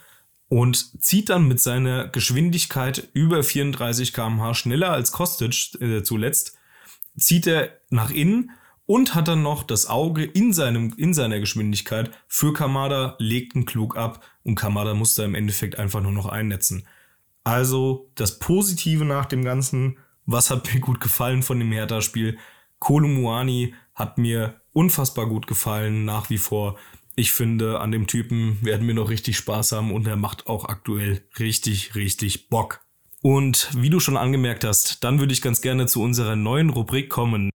und zieht dann mit seiner Geschwindigkeit über 34 km/h schneller als Kostic äh, zuletzt, zieht er nach innen und hat dann noch das Auge in, seinem, in seiner Geschwindigkeit für Kamada, legt einen Klug ab und Kamada musste im Endeffekt einfach nur noch einnetzen. Also das Positive nach dem Ganzen, was hat mir gut gefallen von dem Hertha-Spiel? Kolumuani hat mir unfassbar gut gefallen, nach wie vor. Ich finde, an dem Typen werden wir noch richtig Spaß haben und er macht auch aktuell richtig, richtig Bock. Und wie du schon angemerkt hast, dann würde ich ganz gerne zu unserer neuen Rubrik kommen.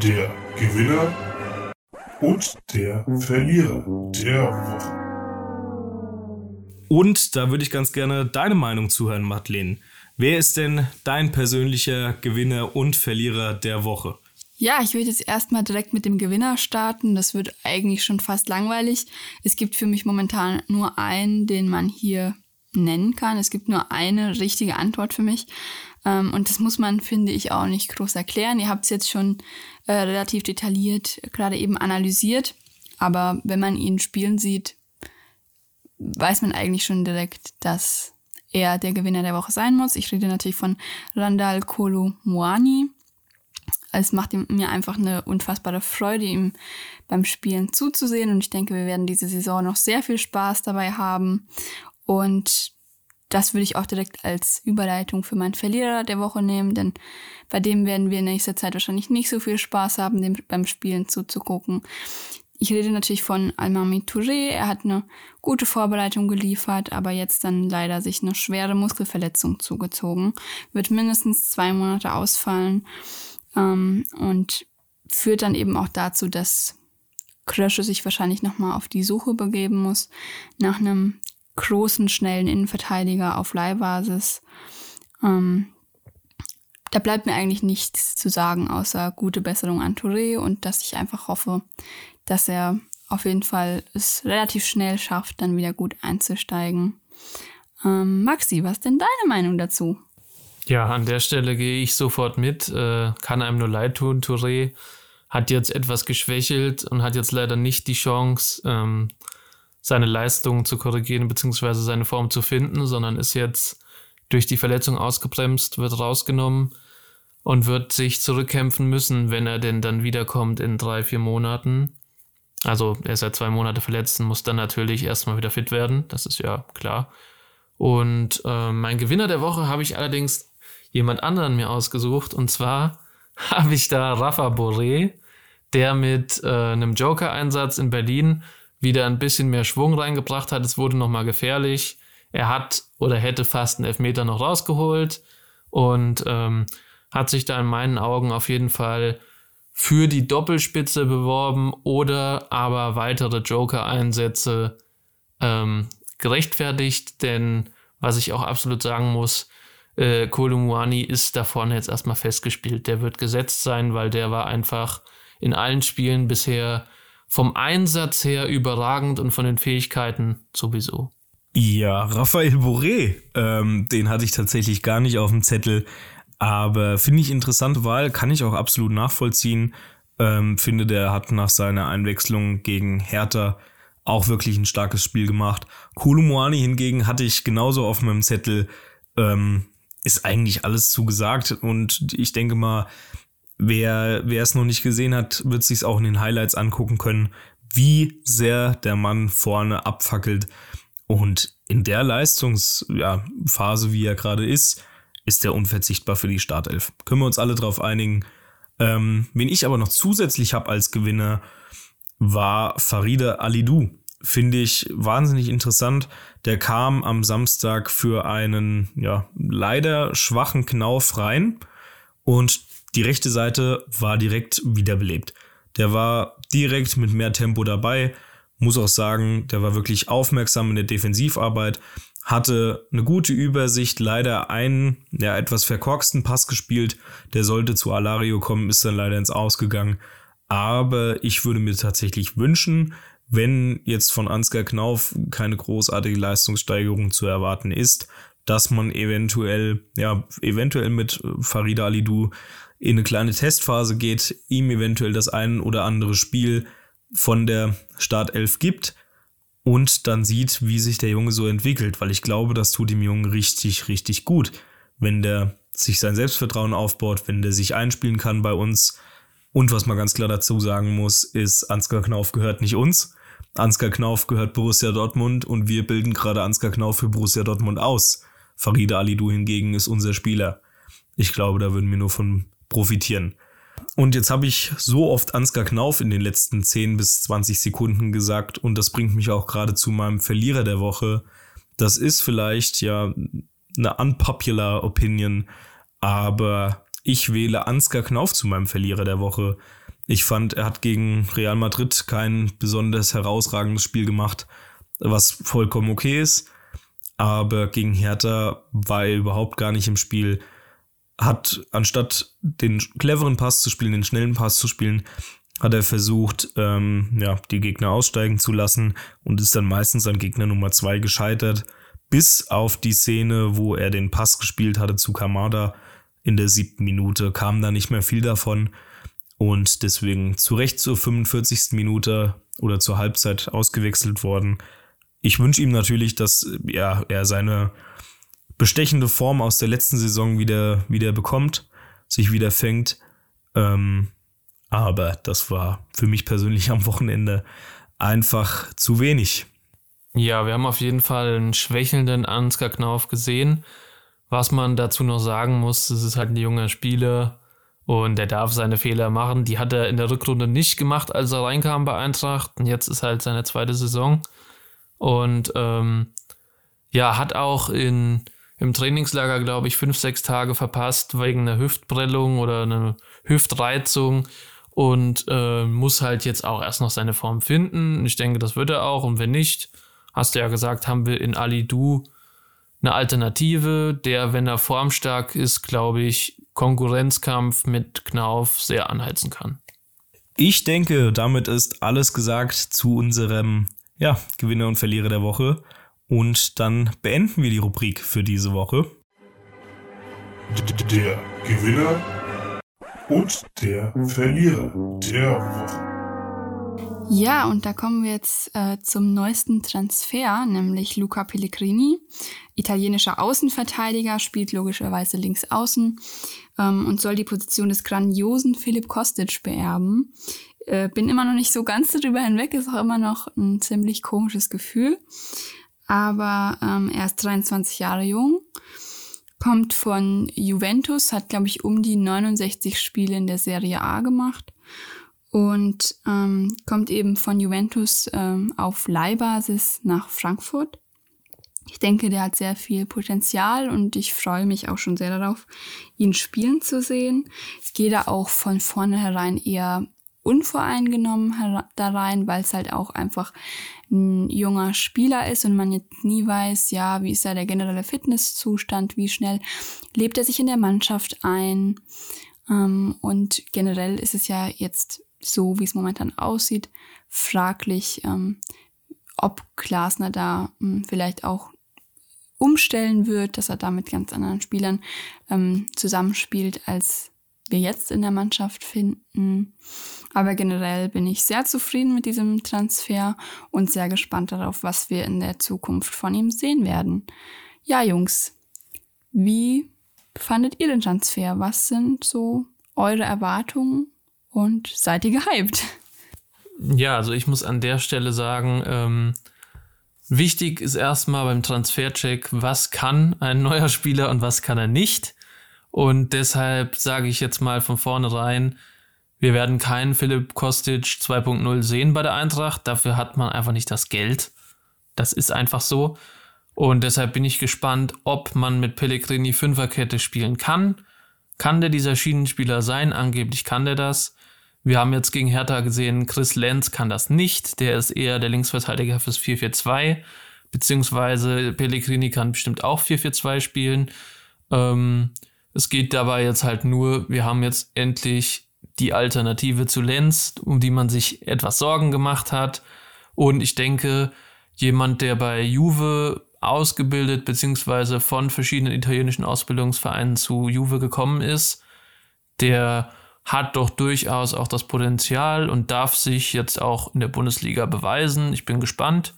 Der Gewinner und der Verlierer der Woche. Und da würde ich ganz gerne deine Meinung zuhören, Madeleine. Wer ist denn dein persönlicher Gewinner und Verlierer der Woche? Ja, ich würde jetzt erstmal direkt mit dem Gewinner starten. Das wird eigentlich schon fast langweilig. Es gibt für mich momentan nur einen, den man hier nennen kann. Es gibt nur eine richtige Antwort für mich. Ähm, und das muss man, finde ich, auch nicht groß erklären. Ihr habt es jetzt schon äh, relativ detailliert gerade eben analysiert. Aber wenn man ihn spielen sieht, weiß man eigentlich schon direkt, dass er der Gewinner der Woche sein muss. Ich rede natürlich von Randall Kolo Moani. Es macht mir einfach eine unfassbare Freude, ihm beim Spielen zuzusehen. Und ich denke, wir werden diese Saison noch sehr viel Spaß dabei haben. Und das würde ich auch direkt als Überleitung für meinen Verlierer der Woche nehmen, denn bei dem werden wir in nächster Zeit wahrscheinlich nicht so viel Spaß haben, dem beim Spielen zuzugucken. Ich rede natürlich von Almami Touré. Er hat eine gute Vorbereitung geliefert, aber jetzt dann leider sich eine schwere Muskelverletzung zugezogen. Wird mindestens zwei Monate ausfallen ähm, und führt dann eben auch dazu, dass Krösche sich wahrscheinlich nochmal auf die Suche begeben muss nach einem großen, schnellen Innenverteidiger auf Leihbasis. Ähm, da bleibt mir eigentlich nichts zu sagen, außer gute Besserung an Touré und dass ich einfach hoffe, dass er auf jeden Fall es relativ schnell schafft, dann wieder gut einzusteigen. Ähm, Maxi, was ist denn deine Meinung dazu? Ja, an der Stelle gehe ich sofort mit. Äh, kann einem nur leid tun. Touré hat jetzt etwas geschwächelt und hat jetzt leider nicht die Chance, ähm, seine Leistungen zu korrigieren bzw. seine Form zu finden, sondern ist jetzt durch die Verletzung ausgebremst, wird rausgenommen und wird sich zurückkämpfen müssen, wenn er denn dann wiederkommt in drei, vier Monaten. Also er ist seit zwei Monate verletzt und muss dann natürlich erstmal wieder fit werden. Das ist ja klar. Und äh, mein Gewinner der Woche habe ich allerdings jemand anderen mir ausgesucht. Und zwar [laughs] habe ich da Rafa Boré, der mit äh, einem Joker-Einsatz in Berlin wieder ein bisschen mehr Schwung reingebracht hat. Es wurde nochmal gefährlich. Er hat oder hätte fast einen Elfmeter noch rausgeholt und ähm, hat sich da in meinen Augen auf jeden Fall für die Doppelspitze beworben oder aber weitere Joker-Einsätze ähm, gerechtfertigt, denn was ich auch absolut sagen muss, äh, Kolumuani ist da vorne jetzt erstmal festgespielt. Der wird gesetzt sein, weil der war einfach in allen Spielen bisher vom Einsatz her überragend und von den Fähigkeiten sowieso. Ja, Raphael Boré, ähm, den hatte ich tatsächlich gar nicht auf dem Zettel. Aber finde ich interessante Wahl, kann ich auch absolut nachvollziehen. Ähm, finde, der hat nach seiner Einwechslung gegen Hertha auch wirklich ein starkes Spiel gemacht. Kolumuani hingegen hatte ich genauso auf meinem Zettel. Ähm, ist eigentlich alles zugesagt und ich denke mal, wer, wer es noch nicht gesehen hat, wird sich auch in den Highlights angucken können, wie sehr der Mann vorne abfackelt. Und in der Leistungsphase, ja, wie er gerade ist, ist der unverzichtbar für die Startelf. Können wir uns alle drauf einigen. Ähm, wen ich aber noch zusätzlich habe als Gewinner, war Farida Alidou. Finde ich wahnsinnig interessant. Der kam am Samstag für einen, ja, leider schwachen Knauf rein und die rechte Seite war direkt wiederbelebt. Der war direkt mit mehr Tempo dabei. Muss auch sagen, der war wirklich aufmerksam in der Defensivarbeit, hatte eine gute Übersicht, leider einen ja, etwas verkorksten Pass gespielt. Der sollte zu Alario kommen, ist dann leider ins Ausgegangen. Aber ich würde mir tatsächlich wünschen, wenn jetzt von Ansgar Knauf keine großartige Leistungssteigerung zu erwarten ist, dass man eventuell, ja, eventuell mit Farida Alidou in eine kleine Testphase geht, ihm eventuell das ein oder andere Spiel von der Startelf gibt und dann sieht, wie sich der Junge so entwickelt, weil ich glaube, das tut dem Jungen richtig, richtig gut, wenn der sich sein Selbstvertrauen aufbaut, wenn der sich einspielen kann bei uns. Und was man ganz klar dazu sagen muss, ist, Ansgar Knauf gehört nicht uns. Ansgar Knauf gehört Borussia Dortmund und wir bilden gerade Ansgar Knauf für Borussia Dortmund aus. Farida Alidou hingegen ist unser Spieler. Ich glaube, da würden wir nur von profitieren. Und jetzt habe ich so oft Ansgar Knauf in den letzten 10 bis 20 Sekunden gesagt und das bringt mich auch gerade zu meinem Verlierer der Woche. Das ist vielleicht ja eine unpopular Opinion, aber ich wähle Ansgar Knauf zu meinem Verlierer der Woche. Ich fand, er hat gegen Real Madrid kein besonders herausragendes Spiel gemacht, was vollkommen okay ist. Aber gegen Hertha war er überhaupt gar nicht im Spiel. Hat anstatt den cleveren Pass zu spielen, den schnellen Pass zu spielen, hat er versucht, ähm, ja, die Gegner aussteigen zu lassen und ist dann meistens an Gegner Nummer zwei gescheitert. Bis auf die Szene, wo er den Pass gespielt hatte zu Kamada in der siebten Minute, kam da nicht mehr viel davon und deswegen zu Recht zur 45. Minute oder zur Halbzeit ausgewechselt worden. Ich wünsche ihm natürlich, dass ja, er seine bestechende Form aus der letzten Saison wieder, wieder bekommt, sich wieder fängt. Ähm, aber das war für mich persönlich [laughs] am Wochenende einfach zu wenig. Ja, wir haben auf jeden Fall einen schwächelnden Ansgar Knauf gesehen. Was man dazu noch sagen muss, es ist halt ein junger Spieler und er darf seine Fehler machen. Die hat er in der Rückrunde nicht gemacht, als er reinkam bei Eintracht. Und jetzt ist halt seine zweite Saison. Und ähm, ja, hat auch in, im Trainingslager, glaube ich, fünf, sechs Tage verpasst wegen einer Hüftprellung oder einer Hüftreizung und äh, muss halt jetzt auch erst noch seine Form finden. Ich denke, das wird er auch. Und wenn nicht, hast du ja gesagt, haben wir in Ali Du eine Alternative, der, wenn er formstark ist, glaube ich, Konkurrenzkampf mit Knauf sehr anheizen kann. Ich denke, damit ist alles gesagt zu unserem ja, Gewinner und Verlierer der Woche. Und dann beenden wir die Rubrik für diese Woche. Der Gewinner und der Verlierer der Woche. Ja, und da kommen wir jetzt äh, zum neuesten Transfer, nämlich Luca Pellegrini. Italienischer Außenverteidiger, spielt logischerweise links außen ähm, und soll die Position des grandiosen Philipp Kostic beerben. Äh, bin immer noch nicht so ganz [laughs] darüber hinweg, ist auch immer noch ein ziemlich komisches Gefühl. Aber ähm, er ist 23 Jahre jung, kommt von Juventus, hat, glaube ich, um die 69 Spiele in der Serie A gemacht und ähm, kommt eben von Juventus ähm, auf Leihbasis nach Frankfurt. Ich denke, der hat sehr viel Potenzial und ich freue mich auch schon sehr darauf, ihn spielen zu sehen. Ich gehe da auch von vornherein eher unvoreingenommen da rein, weil es halt auch einfach ein junger Spieler ist und man jetzt nie weiß, ja, wie ist da der generelle Fitnesszustand, wie schnell lebt er sich in der Mannschaft ein. Ähm, und generell ist es ja jetzt so wie es momentan aussieht, fraglich, ähm, ob Glasner da ähm, vielleicht auch umstellen wird, dass er da mit ganz anderen Spielern ähm, zusammenspielt, als wir jetzt in der Mannschaft finden. Aber generell bin ich sehr zufrieden mit diesem Transfer und sehr gespannt darauf, was wir in der Zukunft von ihm sehen werden. Ja, Jungs, wie fandet ihr den Transfer? Was sind so eure Erwartungen und seid ihr gehypt? Ja, also ich muss an der Stelle sagen, ähm, wichtig ist erstmal beim Transfercheck, was kann ein neuer Spieler und was kann er nicht. Und deshalb sage ich jetzt mal von vornherein, wir werden keinen Philipp Kostic 2.0 sehen bei der Eintracht. Dafür hat man einfach nicht das Geld. Das ist einfach so. Und deshalb bin ich gespannt, ob man mit Pellegrini Fünferkette spielen kann. Kann der dieser Schienenspieler sein? Angeblich kann der das. Wir haben jetzt gegen Hertha gesehen, Chris Lenz kann das nicht. Der ist eher der Linksverteidiger fürs 4-4-2. Beziehungsweise Pellegrini kann bestimmt auch 4-4-2 spielen. Ähm, es geht dabei jetzt halt nur, wir haben jetzt endlich die Alternative zu Lenz, um die man sich etwas Sorgen gemacht hat. Und ich denke, jemand, der bei Juve ausgebildet, beziehungsweise von verschiedenen italienischen Ausbildungsvereinen zu Juve gekommen ist, der hat doch durchaus auch das Potenzial und darf sich jetzt auch in der Bundesliga beweisen. Ich bin gespannt.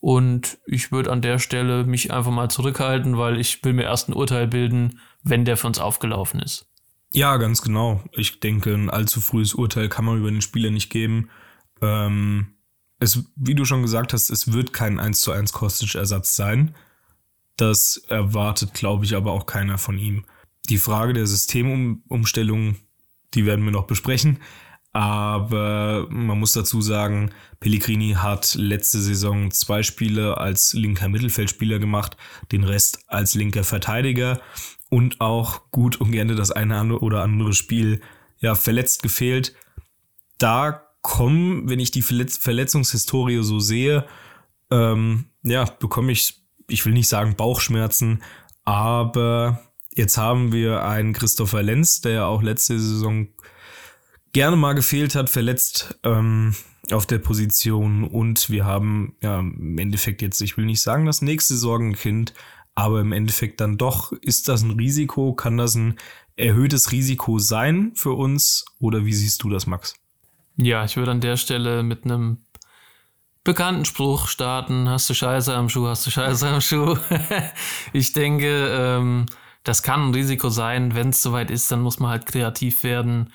Und ich würde an der Stelle mich einfach mal zurückhalten, weil ich will mir erst ein Urteil bilden, wenn der für uns aufgelaufen ist. Ja, ganz genau. Ich denke, ein allzu frühes Urteil kann man über den Spieler nicht geben. Ähm, es, wie du schon gesagt hast, es wird kein 1 zu 1 Kostic-Ersatz sein. Das erwartet, glaube ich, aber auch keiner von ihm. Die Frage der Systemumstellung, die werden wir noch besprechen. Aber man muss dazu sagen, Pellegrini hat letzte Saison zwei Spiele als linker Mittelfeldspieler gemacht, den Rest als linker Verteidiger und auch gut und gerne das eine oder andere Spiel ja verletzt gefehlt. Da kommen, wenn ich die Verletz Verletzungshistorie so sehe, ähm, ja, bekomme ich, ich will nicht sagen Bauchschmerzen, aber jetzt haben wir einen Christopher Lenz, der ja auch letzte Saison gerne mal gefehlt hat, verletzt ähm, auf der Position und wir haben ja im Endeffekt jetzt, ich will nicht sagen das nächste Sorgenkind, aber im Endeffekt dann doch, ist das ein Risiko, kann das ein erhöhtes Risiko sein für uns? Oder wie siehst du das, Max? Ja, ich würde an der Stelle mit einem bekannten Spruch starten, hast du Scheiße am Schuh, hast du Scheiße am Schuh. [laughs] ich denke, ähm, das kann ein Risiko sein, wenn es soweit ist, dann muss man halt kreativ werden.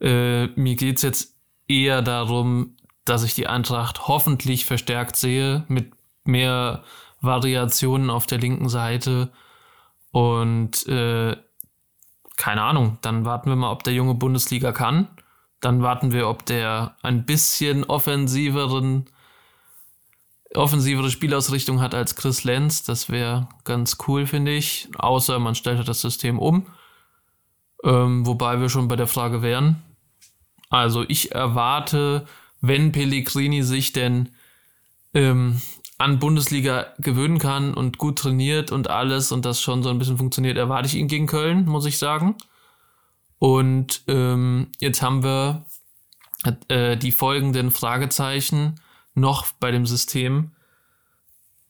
Äh, mir geht es jetzt eher darum, dass ich die Eintracht hoffentlich verstärkt sehe mit mehr Variationen auf der linken Seite. Und äh, keine Ahnung, dann warten wir mal, ob der junge Bundesliga kann. Dann warten wir, ob der ein bisschen offensiveren, offensivere Spielausrichtung hat als Chris Lenz. Das wäre ganz cool, finde ich. Außer man stellt halt das System um. Ähm, wobei wir schon bei der Frage wären. Also ich erwarte, wenn Pellegrini sich denn ähm, an Bundesliga gewöhnen kann und gut trainiert und alles und das schon so ein bisschen funktioniert, erwarte ich ihn gegen Köln, muss ich sagen. Und ähm, jetzt haben wir äh, die folgenden Fragezeichen noch bei dem System.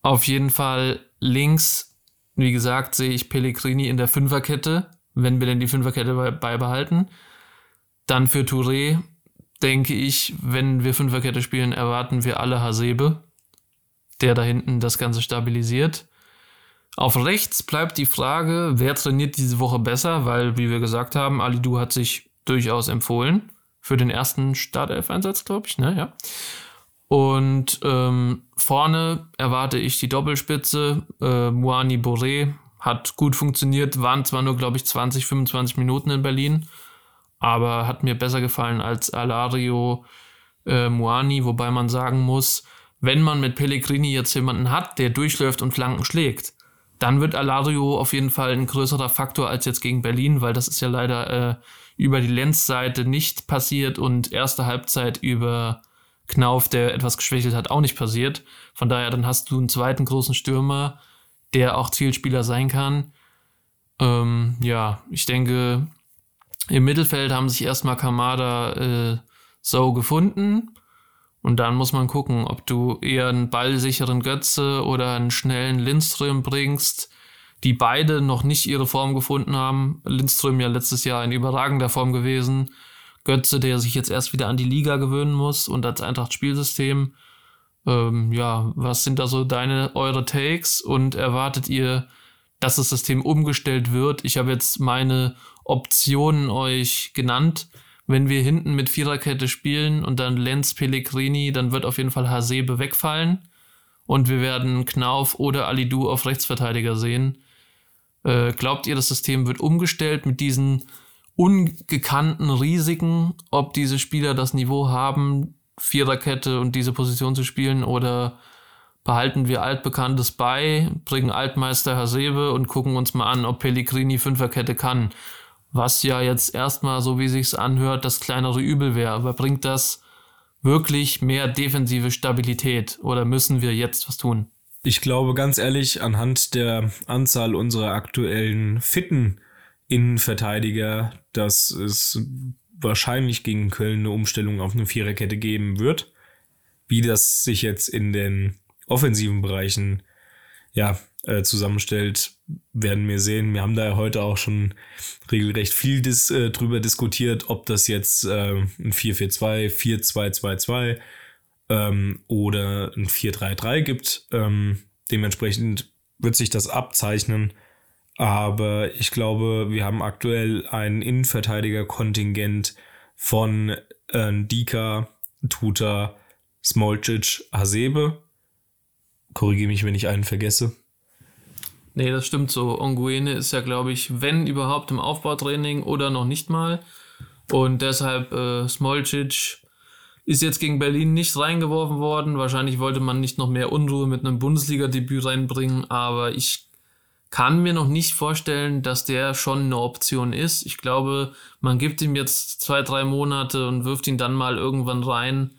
Auf jeden Fall links, wie gesagt, sehe ich Pellegrini in der Fünferkette wenn wir denn die Fünferkette beibehalten. Dann für Touré denke ich, wenn wir Fünferkette spielen, erwarten wir alle Hasebe, der da hinten das Ganze stabilisiert. Auf rechts bleibt die Frage, wer trainiert diese Woche besser, weil, wie wir gesagt haben, Alidu hat sich durchaus empfohlen für den ersten Startelf-Einsatz, glaube ich, ne, ja. Und ähm, vorne erwarte ich die Doppelspitze, äh, Muani Boré hat gut funktioniert, waren zwar nur, glaube ich, 20, 25 Minuten in Berlin, aber hat mir besser gefallen als Alario äh, Muani, wobei man sagen muss, wenn man mit Pellegrini jetzt jemanden hat, der durchläuft und Flanken schlägt, dann wird Alario auf jeden Fall ein größerer Faktor als jetzt gegen Berlin, weil das ist ja leider äh, über die Lenzseite nicht passiert und erste Halbzeit über Knauf, der etwas geschwächelt hat, auch nicht passiert. Von daher, dann hast du einen zweiten großen Stürmer, der auch Zielspieler sein kann. Ähm, ja, ich denke, im Mittelfeld haben sich erstmal Kamada äh, so gefunden. Und dann muss man gucken, ob du eher einen ballsicheren Götze oder einen schnellen Lindström bringst, die beide noch nicht ihre Form gefunden haben. Lindström ja letztes Jahr in überragender Form gewesen. Götze, der sich jetzt erst wieder an die Liga gewöhnen muss und als Eintracht Spielsystem. Ähm, ja, was sind da so deine, eure Takes und erwartet ihr, dass das System umgestellt wird? Ich habe jetzt meine Optionen euch genannt. Wenn wir hinten mit Viererkette spielen und dann Lenz Pellegrini, dann wird auf jeden Fall Hasebe wegfallen und wir werden Knauf oder Alidu auf Rechtsverteidiger sehen. Äh, glaubt ihr, das System wird umgestellt mit diesen ungekannten Risiken, ob diese Spieler das Niveau haben, Viererkette und diese Position zu spielen oder behalten wir Altbekanntes bei, bringen Altmeister Hasebe und gucken uns mal an, ob Pellegrini Fünferkette kann. Was ja jetzt erstmal, so wie sich's anhört, das kleinere Übel wäre. Aber bringt das wirklich mehr defensive Stabilität oder müssen wir jetzt was tun? Ich glaube ganz ehrlich, anhand der Anzahl unserer aktuellen fitten Innenverteidiger, dass es wahrscheinlich gegen Köln eine Umstellung auf eine Viererkette geben wird. Wie das sich jetzt in den offensiven Bereichen ja, äh, zusammenstellt, werden wir sehen. Wir haben da ja heute auch schon regelrecht viel dis, äh, drüber diskutiert, ob das jetzt äh, ein 4-4-2, 4-2-2-2 ähm, oder ein 4-3-3 gibt. Ähm, dementsprechend wird sich das abzeichnen. Aber ich glaube, wir haben aktuell ein Innenverteidiger-Kontingent von äh, Dika, Tuta, Smolcic, Hasebe. Korrigiere mich, wenn ich einen vergesse. Nee, das stimmt so. Onguene ist ja, glaube ich, wenn überhaupt im Aufbautraining oder noch nicht mal. Und deshalb äh, Smolcic ist jetzt gegen Berlin nicht reingeworfen worden. Wahrscheinlich wollte man nicht noch mehr Unruhe mit einem Bundesliga-Debüt reinbringen, aber ich kann mir noch nicht vorstellen, dass der schon eine Option ist. Ich glaube, man gibt ihm jetzt zwei, drei Monate und wirft ihn dann mal irgendwann rein,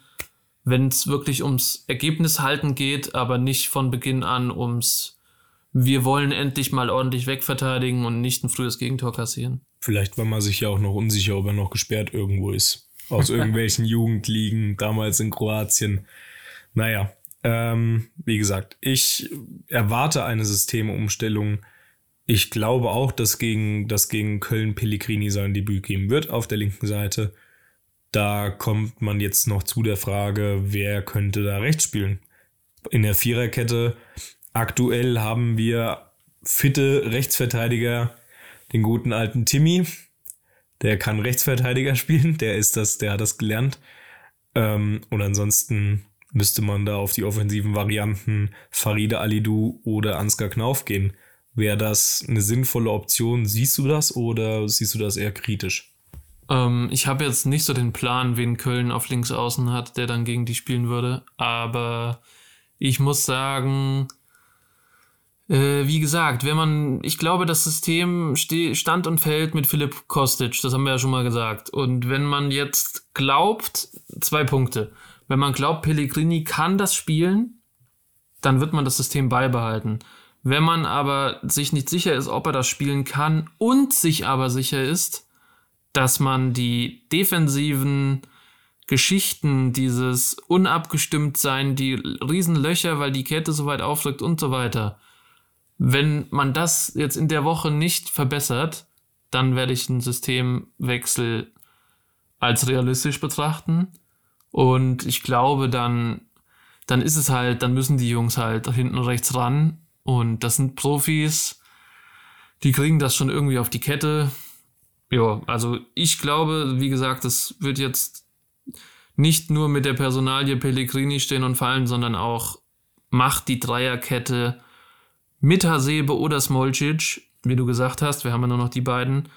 wenn es wirklich ums Ergebnis halten geht, aber nicht von Beginn an ums wir wollen endlich mal ordentlich wegverteidigen und nicht ein frühes Gegentor kassieren. Vielleicht war man sich ja auch noch unsicher, ob er noch gesperrt irgendwo ist. Aus [laughs] irgendwelchen Jugendligen, damals in Kroatien. Naja, ähm, wie gesagt, ich erwarte eine Systemumstellung. Ich glaube auch, dass gegen, dass gegen Köln Pellegrini sein Debüt geben wird auf der linken Seite. Da kommt man jetzt noch zu der Frage, wer könnte da rechts spielen. In der Viererkette Aktuell haben wir fitte Rechtsverteidiger, den guten alten Timmy. Der kann Rechtsverteidiger spielen, der ist das, der hat das gelernt. Ähm, und ansonsten müsste man da auf die offensiven Varianten Faride Alidu oder Ansgar Knauf gehen. Wäre das eine sinnvolle Option? Siehst du das oder siehst du das eher kritisch? Ähm, ich habe jetzt nicht so den Plan, wen Köln auf links außen hat, der dann gegen die spielen würde. Aber ich muss sagen, äh, wie gesagt, wenn man, ich glaube, das System stand und fällt mit Philipp Kostic, das haben wir ja schon mal gesagt. Und wenn man jetzt glaubt, zwei Punkte. Wenn man glaubt, Pellegrini kann das spielen, dann wird man das System beibehalten. Wenn man aber sich nicht sicher ist, ob er das spielen kann und sich aber sicher ist, dass man die defensiven Geschichten, dieses unabgestimmt sein, die Riesenlöcher, weil die Kette so weit aufrückt und so weiter, wenn man das jetzt in der Woche nicht verbessert, dann werde ich einen Systemwechsel als realistisch betrachten. Und ich glaube, dann, dann ist es halt, dann müssen die Jungs halt hinten rechts ran. Und das sind Profis, die kriegen das schon irgendwie auf die Kette. Ja, also ich glaube, wie gesagt, das wird jetzt nicht nur mit der Personalie Pellegrini stehen und fallen, sondern auch macht die Dreierkette mit Hasebe oder Smolcic, wie du gesagt hast, wir haben ja nur noch die beiden,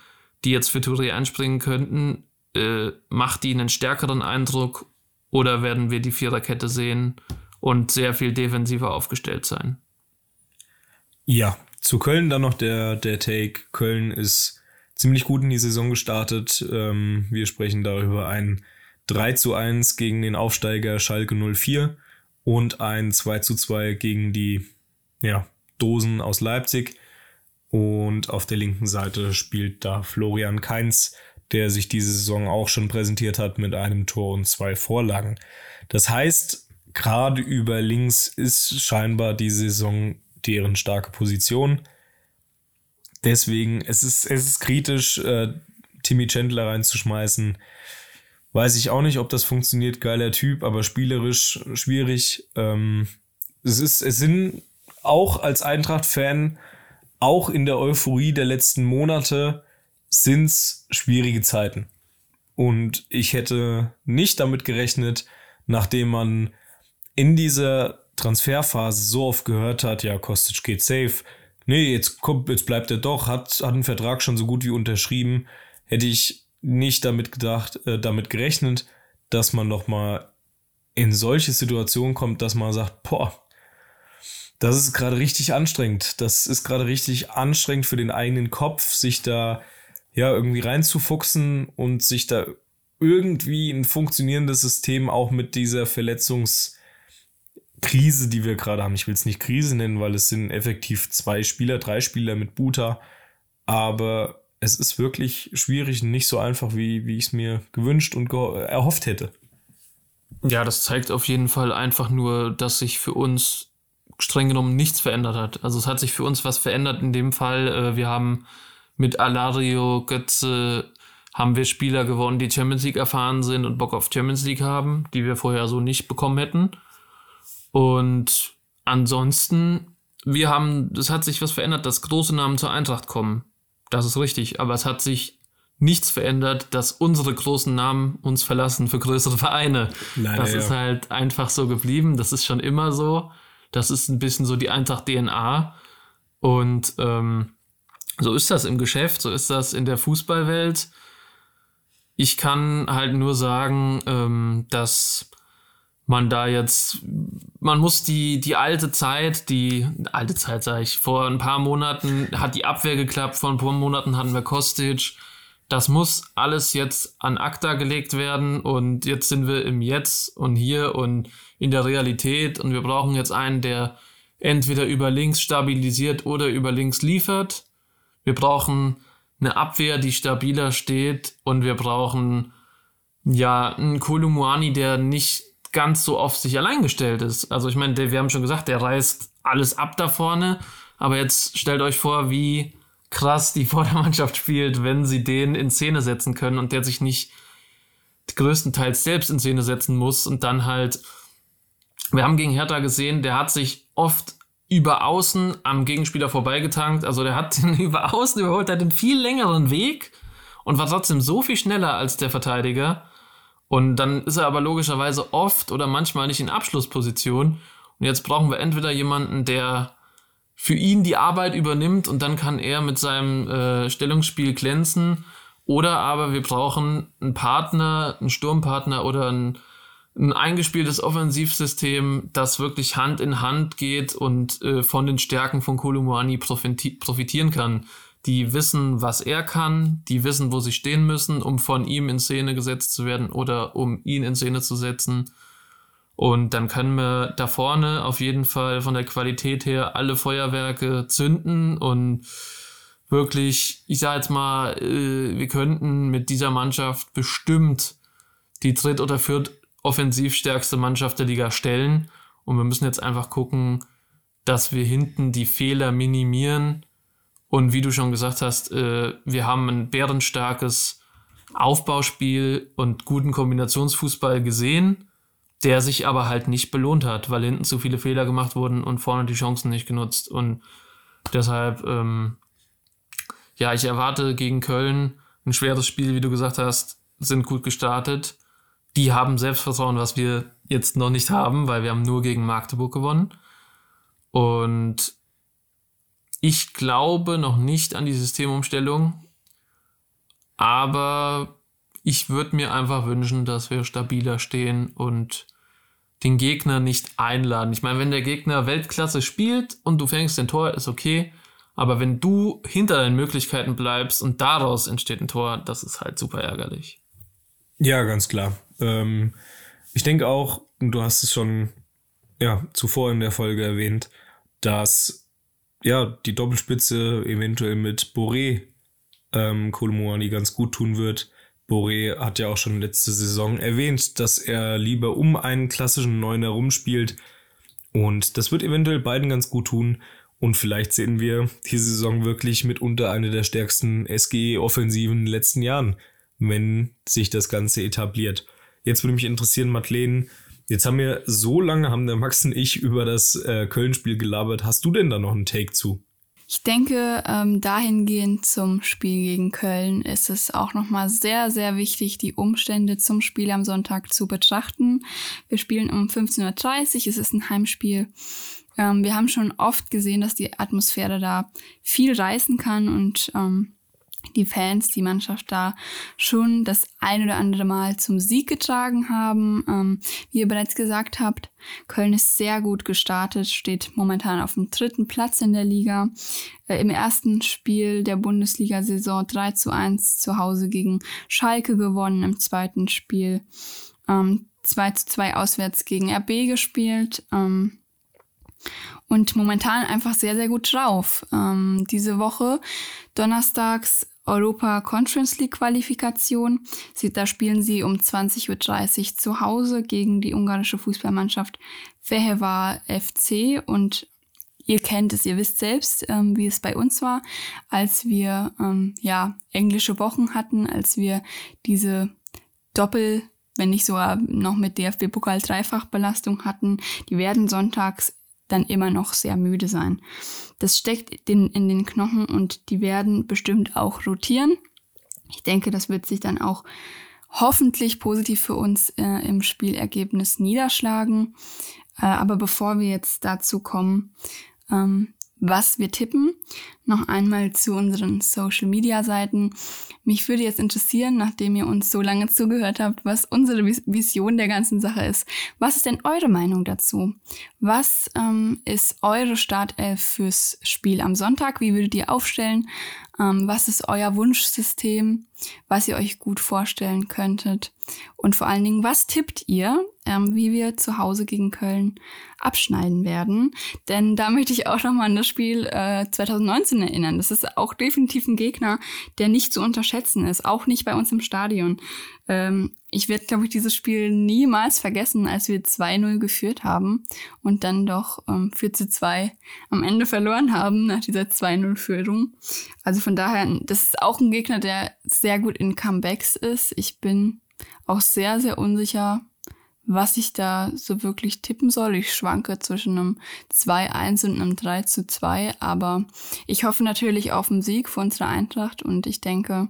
die jetzt für Touré einspringen könnten, äh, macht die einen stärkeren Eindruck oder werden wir die Viererkette sehen und sehr viel defensiver aufgestellt sein? Ja, zu Köln dann noch der, der Take. Köln ist ziemlich gut in die Saison gestartet. Ähm, wir sprechen darüber ein 3 zu 1 gegen den Aufsteiger Schalke 04 und ein 2 zu 2 gegen die ja, Dosen aus Leipzig. Und auf der linken Seite spielt da Florian Kainz, der sich diese Saison auch schon präsentiert hat mit einem Tor und zwei Vorlagen. Das heißt, gerade über links ist scheinbar die Saison deren starke Position. Deswegen, es ist, es ist kritisch, äh, Timmy Chandler reinzuschmeißen. Weiß ich auch nicht, ob das funktioniert. Geiler Typ, aber spielerisch schwierig. Ähm, es ist, es sind auch als Eintracht-Fan, auch in der Euphorie der letzten Monate, sind es schwierige Zeiten. Und ich hätte nicht damit gerechnet, nachdem man in dieser Transferphase so oft gehört hat, ja, Kostic geht safe. Nee, jetzt kommt, jetzt bleibt er doch, hat, hat einen Vertrag schon so gut wie unterschrieben. Hätte ich nicht damit gedacht, äh, damit gerechnet, dass man noch mal in solche Situationen kommt, dass man sagt, boah, das ist gerade richtig anstrengend. Das ist gerade richtig anstrengend für den eigenen Kopf, sich da ja irgendwie reinzufuchsen und sich da irgendwie ein funktionierendes System auch mit dieser Verletzungskrise, die wir gerade haben. Ich will es nicht Krise nennen, weil es sind effektiv zwei Spieler, drei Spieler mit Buta. Aber es ist wirklich schwierig und nicht so einfach, wie, wie ich es mir gewünscht und erhofft hätte. Ja, das zeigt auf jeden Fall einfach nur, dass sich für uns streng genommen nichts verändert hat. Also es hat sich für uns was verändert in dem Fall. Äh, wir haben mit Alario, Götze, haben wir Spieler gewonnen, die Champions League erfahren sind und Bock auf Champions League haben, die wir vorher so nicht bekommen hätten. Und ansonsten, wir haben, es hat sich was verändert, dass große Namen zur Eintracht kommen. Das ist richtig, aber es hat sich nichts verändert, dass unsere großen Namen uns verlassen für größere Vereine. Leider, das ist halt einfach so geblieben. Das ist schon immer so. Das ist ein bisschen so die Eintracht-DNA. Und ähm, so ist das im Geschäft, so ist das in der Fußballwelt. Ich kann halt nur sagen, ähm, dass man da jetzt, man muss die, die alte Zeit, die alte Zeit sage ich, vor ein paar Monaten hat die Abwehr geklappt, vor ein paar Monaten hatten wir Kostic. Das muss alles jetzt an ACTA gelegt werden und jetzt sind wir im Jetzt und hier und in der Realität und wir brauchen jetzt einen, der entweder über links stabilisiert oder über links liefert. Wir brauchen eine Abwehr, die stabiler steht und wir brauchen ja einen Kolumuani, der nicht ganz so auf sich allein gestellt ist. Also ich meine, wir haben schon gesagt, der reißt alles ab da vorne, aber jetzt stellt euch vor, wie krass die [laughs] Vordermannschaft spielt, wenn sie den in Szene setzen können und der sich nicht größtenteils selbst in Szene setzen muss und dann halt, wir haben gegen Hertha gesehen, der hat sich oft über außen am Gegenspieler vorbeigetankt. Also der hat [laughs] den über außen überholt, hat einen viel längeren Weg und war trotzdem so viel schneller als der Verteidiger. Und dann ist er aber logischerweise oft oder manchmal nicht in Abschlussposition. Und jetzt brauchen wir entweder jemanden, der für ihn die Arbeit übernimmt und dann kann er mit seinem äh, Stellungsspiel glänzen. Oder aber wir brauchen einen Partner, einen Sturmpartner oder einen ein eingespieltes Offensivsystem, das wirklich Hand in Hand geht und äh, von den Stärken von Kolumuani profitieren kann. Die wissen, was er kann, die wissen, wo sie stehen müssen, um von ihm in Szene gesetzt zu werden oder um ihn in Szene zu setzen. Und dann können wir da vorne auf jeden Fall von der Qualität her alle Feuerwerke zünden und wirklich, ich sage jetzt mal, äh, wir könnten mit dieser Mannschaft bestimmt die dritt- oder viert offensiv stärkste Mannschaft der Liga stellen. Und wir müssen jetzt einfach gucken, dass wir hinten die Fehler minimieren. Und wie du schon gesagt hast, äh, wir haben ein bärenstarkes Aufbauspiel und guten Kombinationsfußball gesehen, der sich aber halt nicht belohnt hat, weil hinten zu viele Fehler gemacht wurden und vorne die Chancen nicht genutzt. Und deshalb, ähm, ja, ich erwarte gegen Köln ein schweres Spiel, wie du gesagt hast, sind gut gestartet die haben Selbstvertrauen, was wir jetzt noch nicht haben, weil wir haben nur gegen Magdeburg gewonnen. Und ich glaube noch nicht an die Systemumstellung, aber ich würde mir einfach wünschen, dass wir stabiler stehen und den Gegner nicht einladen. Ich meine, wenn der Gegner Weltklasse spielt und du fängst den Tor, ist okay. Aber wenn du hinter deinen Möglichkeiten bleibst und daraus entsteht ein Tor, das ist halt super ärgerlich. Ja, ganz klar. Ähm, ich denke auch, du hast es schon ja, zuvor in der Folge erwähnt, dass ja, die Doppelspitze eventuell mit Boré ähm, Kolomoani ganz gut tun wird. Boré hat ja auch schon letzte Saison erwähnt, dass er lieber um einen klassischen Neun herumspielt. Und das wird eventuell beiden ganz gut tun. Und vielleicht sehen wir diese Saison wirklich mitunter eine der stärksten SGE-Offensiven in den letzten Jahren, wenn sich das Ganze etabliert. Jetzt würde mich interessieren, Madeleine, jetzt haben wir so lange, haben der Max und ich über das äh, Köln-Spiel gelabert. Hast du denn da noch einen Take zu? Ich denke, ähm, dahingehend zum Spiel gegen Köln ist es auch nochmal sehr, sehr wichtig, die Umstände zum Spiel am Sonntag zu betrachten. Wir spielen um 15.30 Uhr, es ist ein Heimspiel. Ähm, wir haben schon oft gesehen, dass die Atmosphäre da viel reißen kann und ähm, die Fans, die Mannschaft da schon das ein oder andere Mal zum Sieg getragen haben. Ähm, wie ihr bereits gesagt habt, Köln ist sehr gut gestartet, steht momentan auf dem dritten Platz in der Liga. Äh, Im ersten Spiel der Bundesliga-Saison 3 zu 1 zu Hause gegen Schalke gewonnen, im zweiten Spiel ähm, 2 zu 2 auswärts gegen RB gespielt. Ähm, und momentan einfach sehr, sehr gut drauf. Ähm, diese Woche, donnerstags, Europa Conference League Qualifikation. Sie, da spielen sie um 20.30 Uhr zu Hause gegen die ungarische Fußballmannschaft war FC und ihr kennt es, ihr wisst selbst, ähm, wie es bei uns war, als wir ähm, ja englische Wochen hatten, als wir diese Doppel, wenn nicht sogar noch mit DFB-Pokal Dreifachbelastung hatten. Die werden sonntags dann immer noch sehr müde sein. Das steckt in, in den Knochen und die werden bestimmt auch rotieren. Ich denke, das wird sich dann auch hoffentlich positiv für uns äh, im Spielergebnis niederschlagen. Äh, aber bevor wir jetzt dazu kommen, ähm, was wir tippen. Noch einmal zu unseren Social Media Seiten. Mich würde jetzt interessieren, nachdem ihr uns so lange zugehört habt, was unsere Vision der ganzen Sache ist. Was ist denn eure Meinung dazu? Was ähm, ist eure Startelf fürs Spiel am Sonntag? Wie würdet ihr aufstellen? Ähm, was ist euer Wunschsystem, was ihr euch gut vorstellen könntet? Und vor allen Dingen, was tippt ihr, ähm, wie wir zu Hause gegen Köln abschneiden werden? Denn da möchte ich auch nochmal an das Spiel äh, 2019 erinnern. Das ist auch definitiv ein Gegner, der nicht zu unterschätzen ist, auch nicht bei uns im Stadion. Ähm, ich werde, glaube ich, dieses Spiel niemals vergessen, als wir 2-0 geführt haben und dann doch ähm, 4 zu 2 am Ende verloren haben nach dieser 2-0-Führung. Also von daher, das ist auch ein Gegner, der sehr gut in Comebacks ist. Ich bin auch sehr, sehr unsicher, was ich da so wirklich tippen soll. Ich schwanke zwischen einem 2-1 und einem 3 zu 2, aber ich hoffe natürlich auf einen Sieg für unsere Eintracht und ich denke,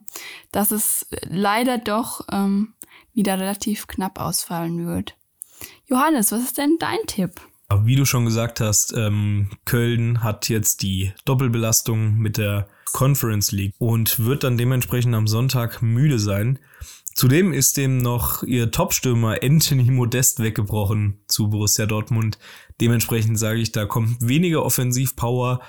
dass es leider doch ähm, wieder relativ knapp ausfallen wird. Johannes, was ist denn dein Tipp? Wie du schon gesagt hast, ähm, Köln hat jetzt die Doppelbelastung mit der Conference League und wird dann dementsprechend am Sonntag müde sein. Zudem ist dem noch ihr Topstürmer Anthony Modest weggebrochen zu Borussia Dortmund. Dementsprechend sage ich, da kommt weniger Offensivpower,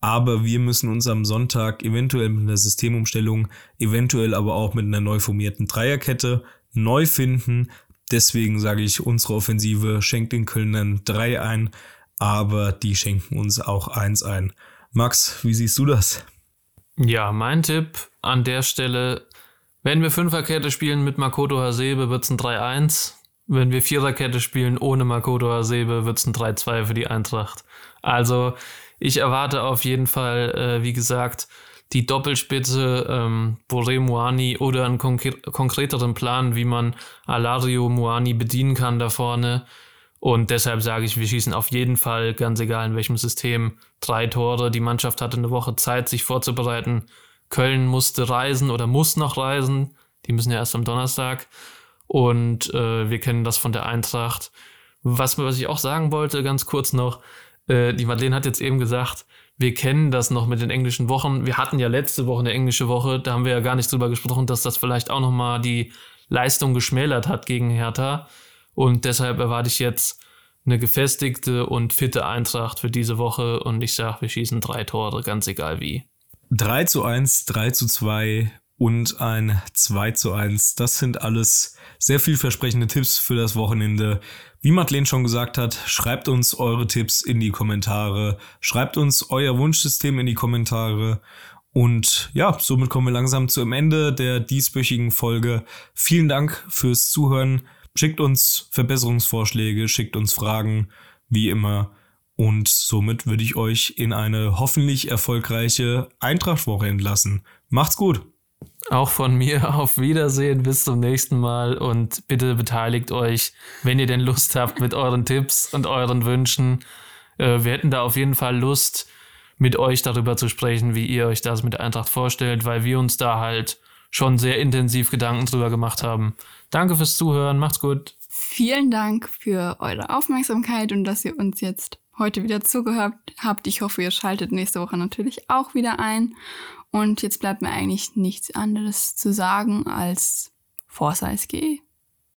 aber wir müssen uns am Sonntag eventuell mit einer Systemumstellung, eventuell aber auch mit einer neu formierten Dreierkette neu finden. Deswegen sage ich, unsere Offensive schenkt den Kölnern drei ein, aber die schenken uns auch eins ein. Max, wie siehst du das? Ja, mein Tipp an der Stelle wenn wir Fünferkette spielen mit Makoto Hasebe, wird es ein 3-1. Wenn wir Viererkette spielen ohne Makoto Hasebe, wird es ein 3-2 für die Eintracht. Also ich erwarte auf jeden Fall, äh, wie gesagt, die Doppelspitze ähm, Bore Muani oder einen konkre konkreteren Plan, wie man Alario Muani bedienen kann da vorne. Und deshalb sage ich, wir schießen auf jeden Fall, ganz egal in welchem System, drei Tore. Die Mannschaft hatte eine Woche Zeit, sich vorzubereiten. Köln musste reisen oder muss noch reisen. Die müssen ja erst am Donnerstag. Und äh, wir kennen das von der Eintracht. Was, was ich auch sagen wollte, ganz kurz noch, äh, die Madeleine hat jetzt eben gesagt, wir kennen das noch mit den englischen Wochen. Wir hatten ja letzte Woche eine englische Woche, da haben wir ja gar nicht drüber gesprochen, dass das vielleicht auch nochmal die Leistung geschmälert hat gegen Hertha. Und deshalb erwarte ich jetzt eine gefestigte und fitte Eintracht für diese Woche. Und ich sage, wir schießen drei Tore, ganz egal wie. 3 zu 1, 3 zu 2 und ein 2 zu 1. Das sind alles sehr vielversprechende Tipps für das Wochenende. Wie Madeleine schon gesagt hat, schreibt uns eure Tipps in die Kommentare. Schreibt uns euer Wunschsystem in die Kommentare. Und ja, somit kommen wir langsam zu dem Ende der dieswöchigen Folge. Vielen Dank fürs Zuhören. Schickt uns Verbesserungsvorschläge, schickt uns Fragen, wie immer. Und somit würde ich euch in eine hoffentlich erfolgreiche Eintrachtwoche entlassen. Macht's gut! Auch von mir [laughs] auf Wiedersehen, bis zum nächsten Mal und bitte beteiligt euch, wenn ihr denn Lust habt mit euren Tipps und euren Wünschen. Äh, wir hätten da auf jeden Fall Lust, mit euch darüber zu sprechen, wie ihr euch das mit der Eintracht vorstellt, weil wir uns da halt schon sehr intensiv Gedanken drüber gemacht haben. Danke fürs Zuhören, macht's gut. Vielen Dank für eure Aufmerksamkeit und dass ihr uns jetzt heute wieder zugehört habt. Ich hoffe, ihr schaltet nächste Woche natürlich auch wieder ein. Und jetzt bleibt mir eigentlich nichts anderes zu sagen als Forza SGE.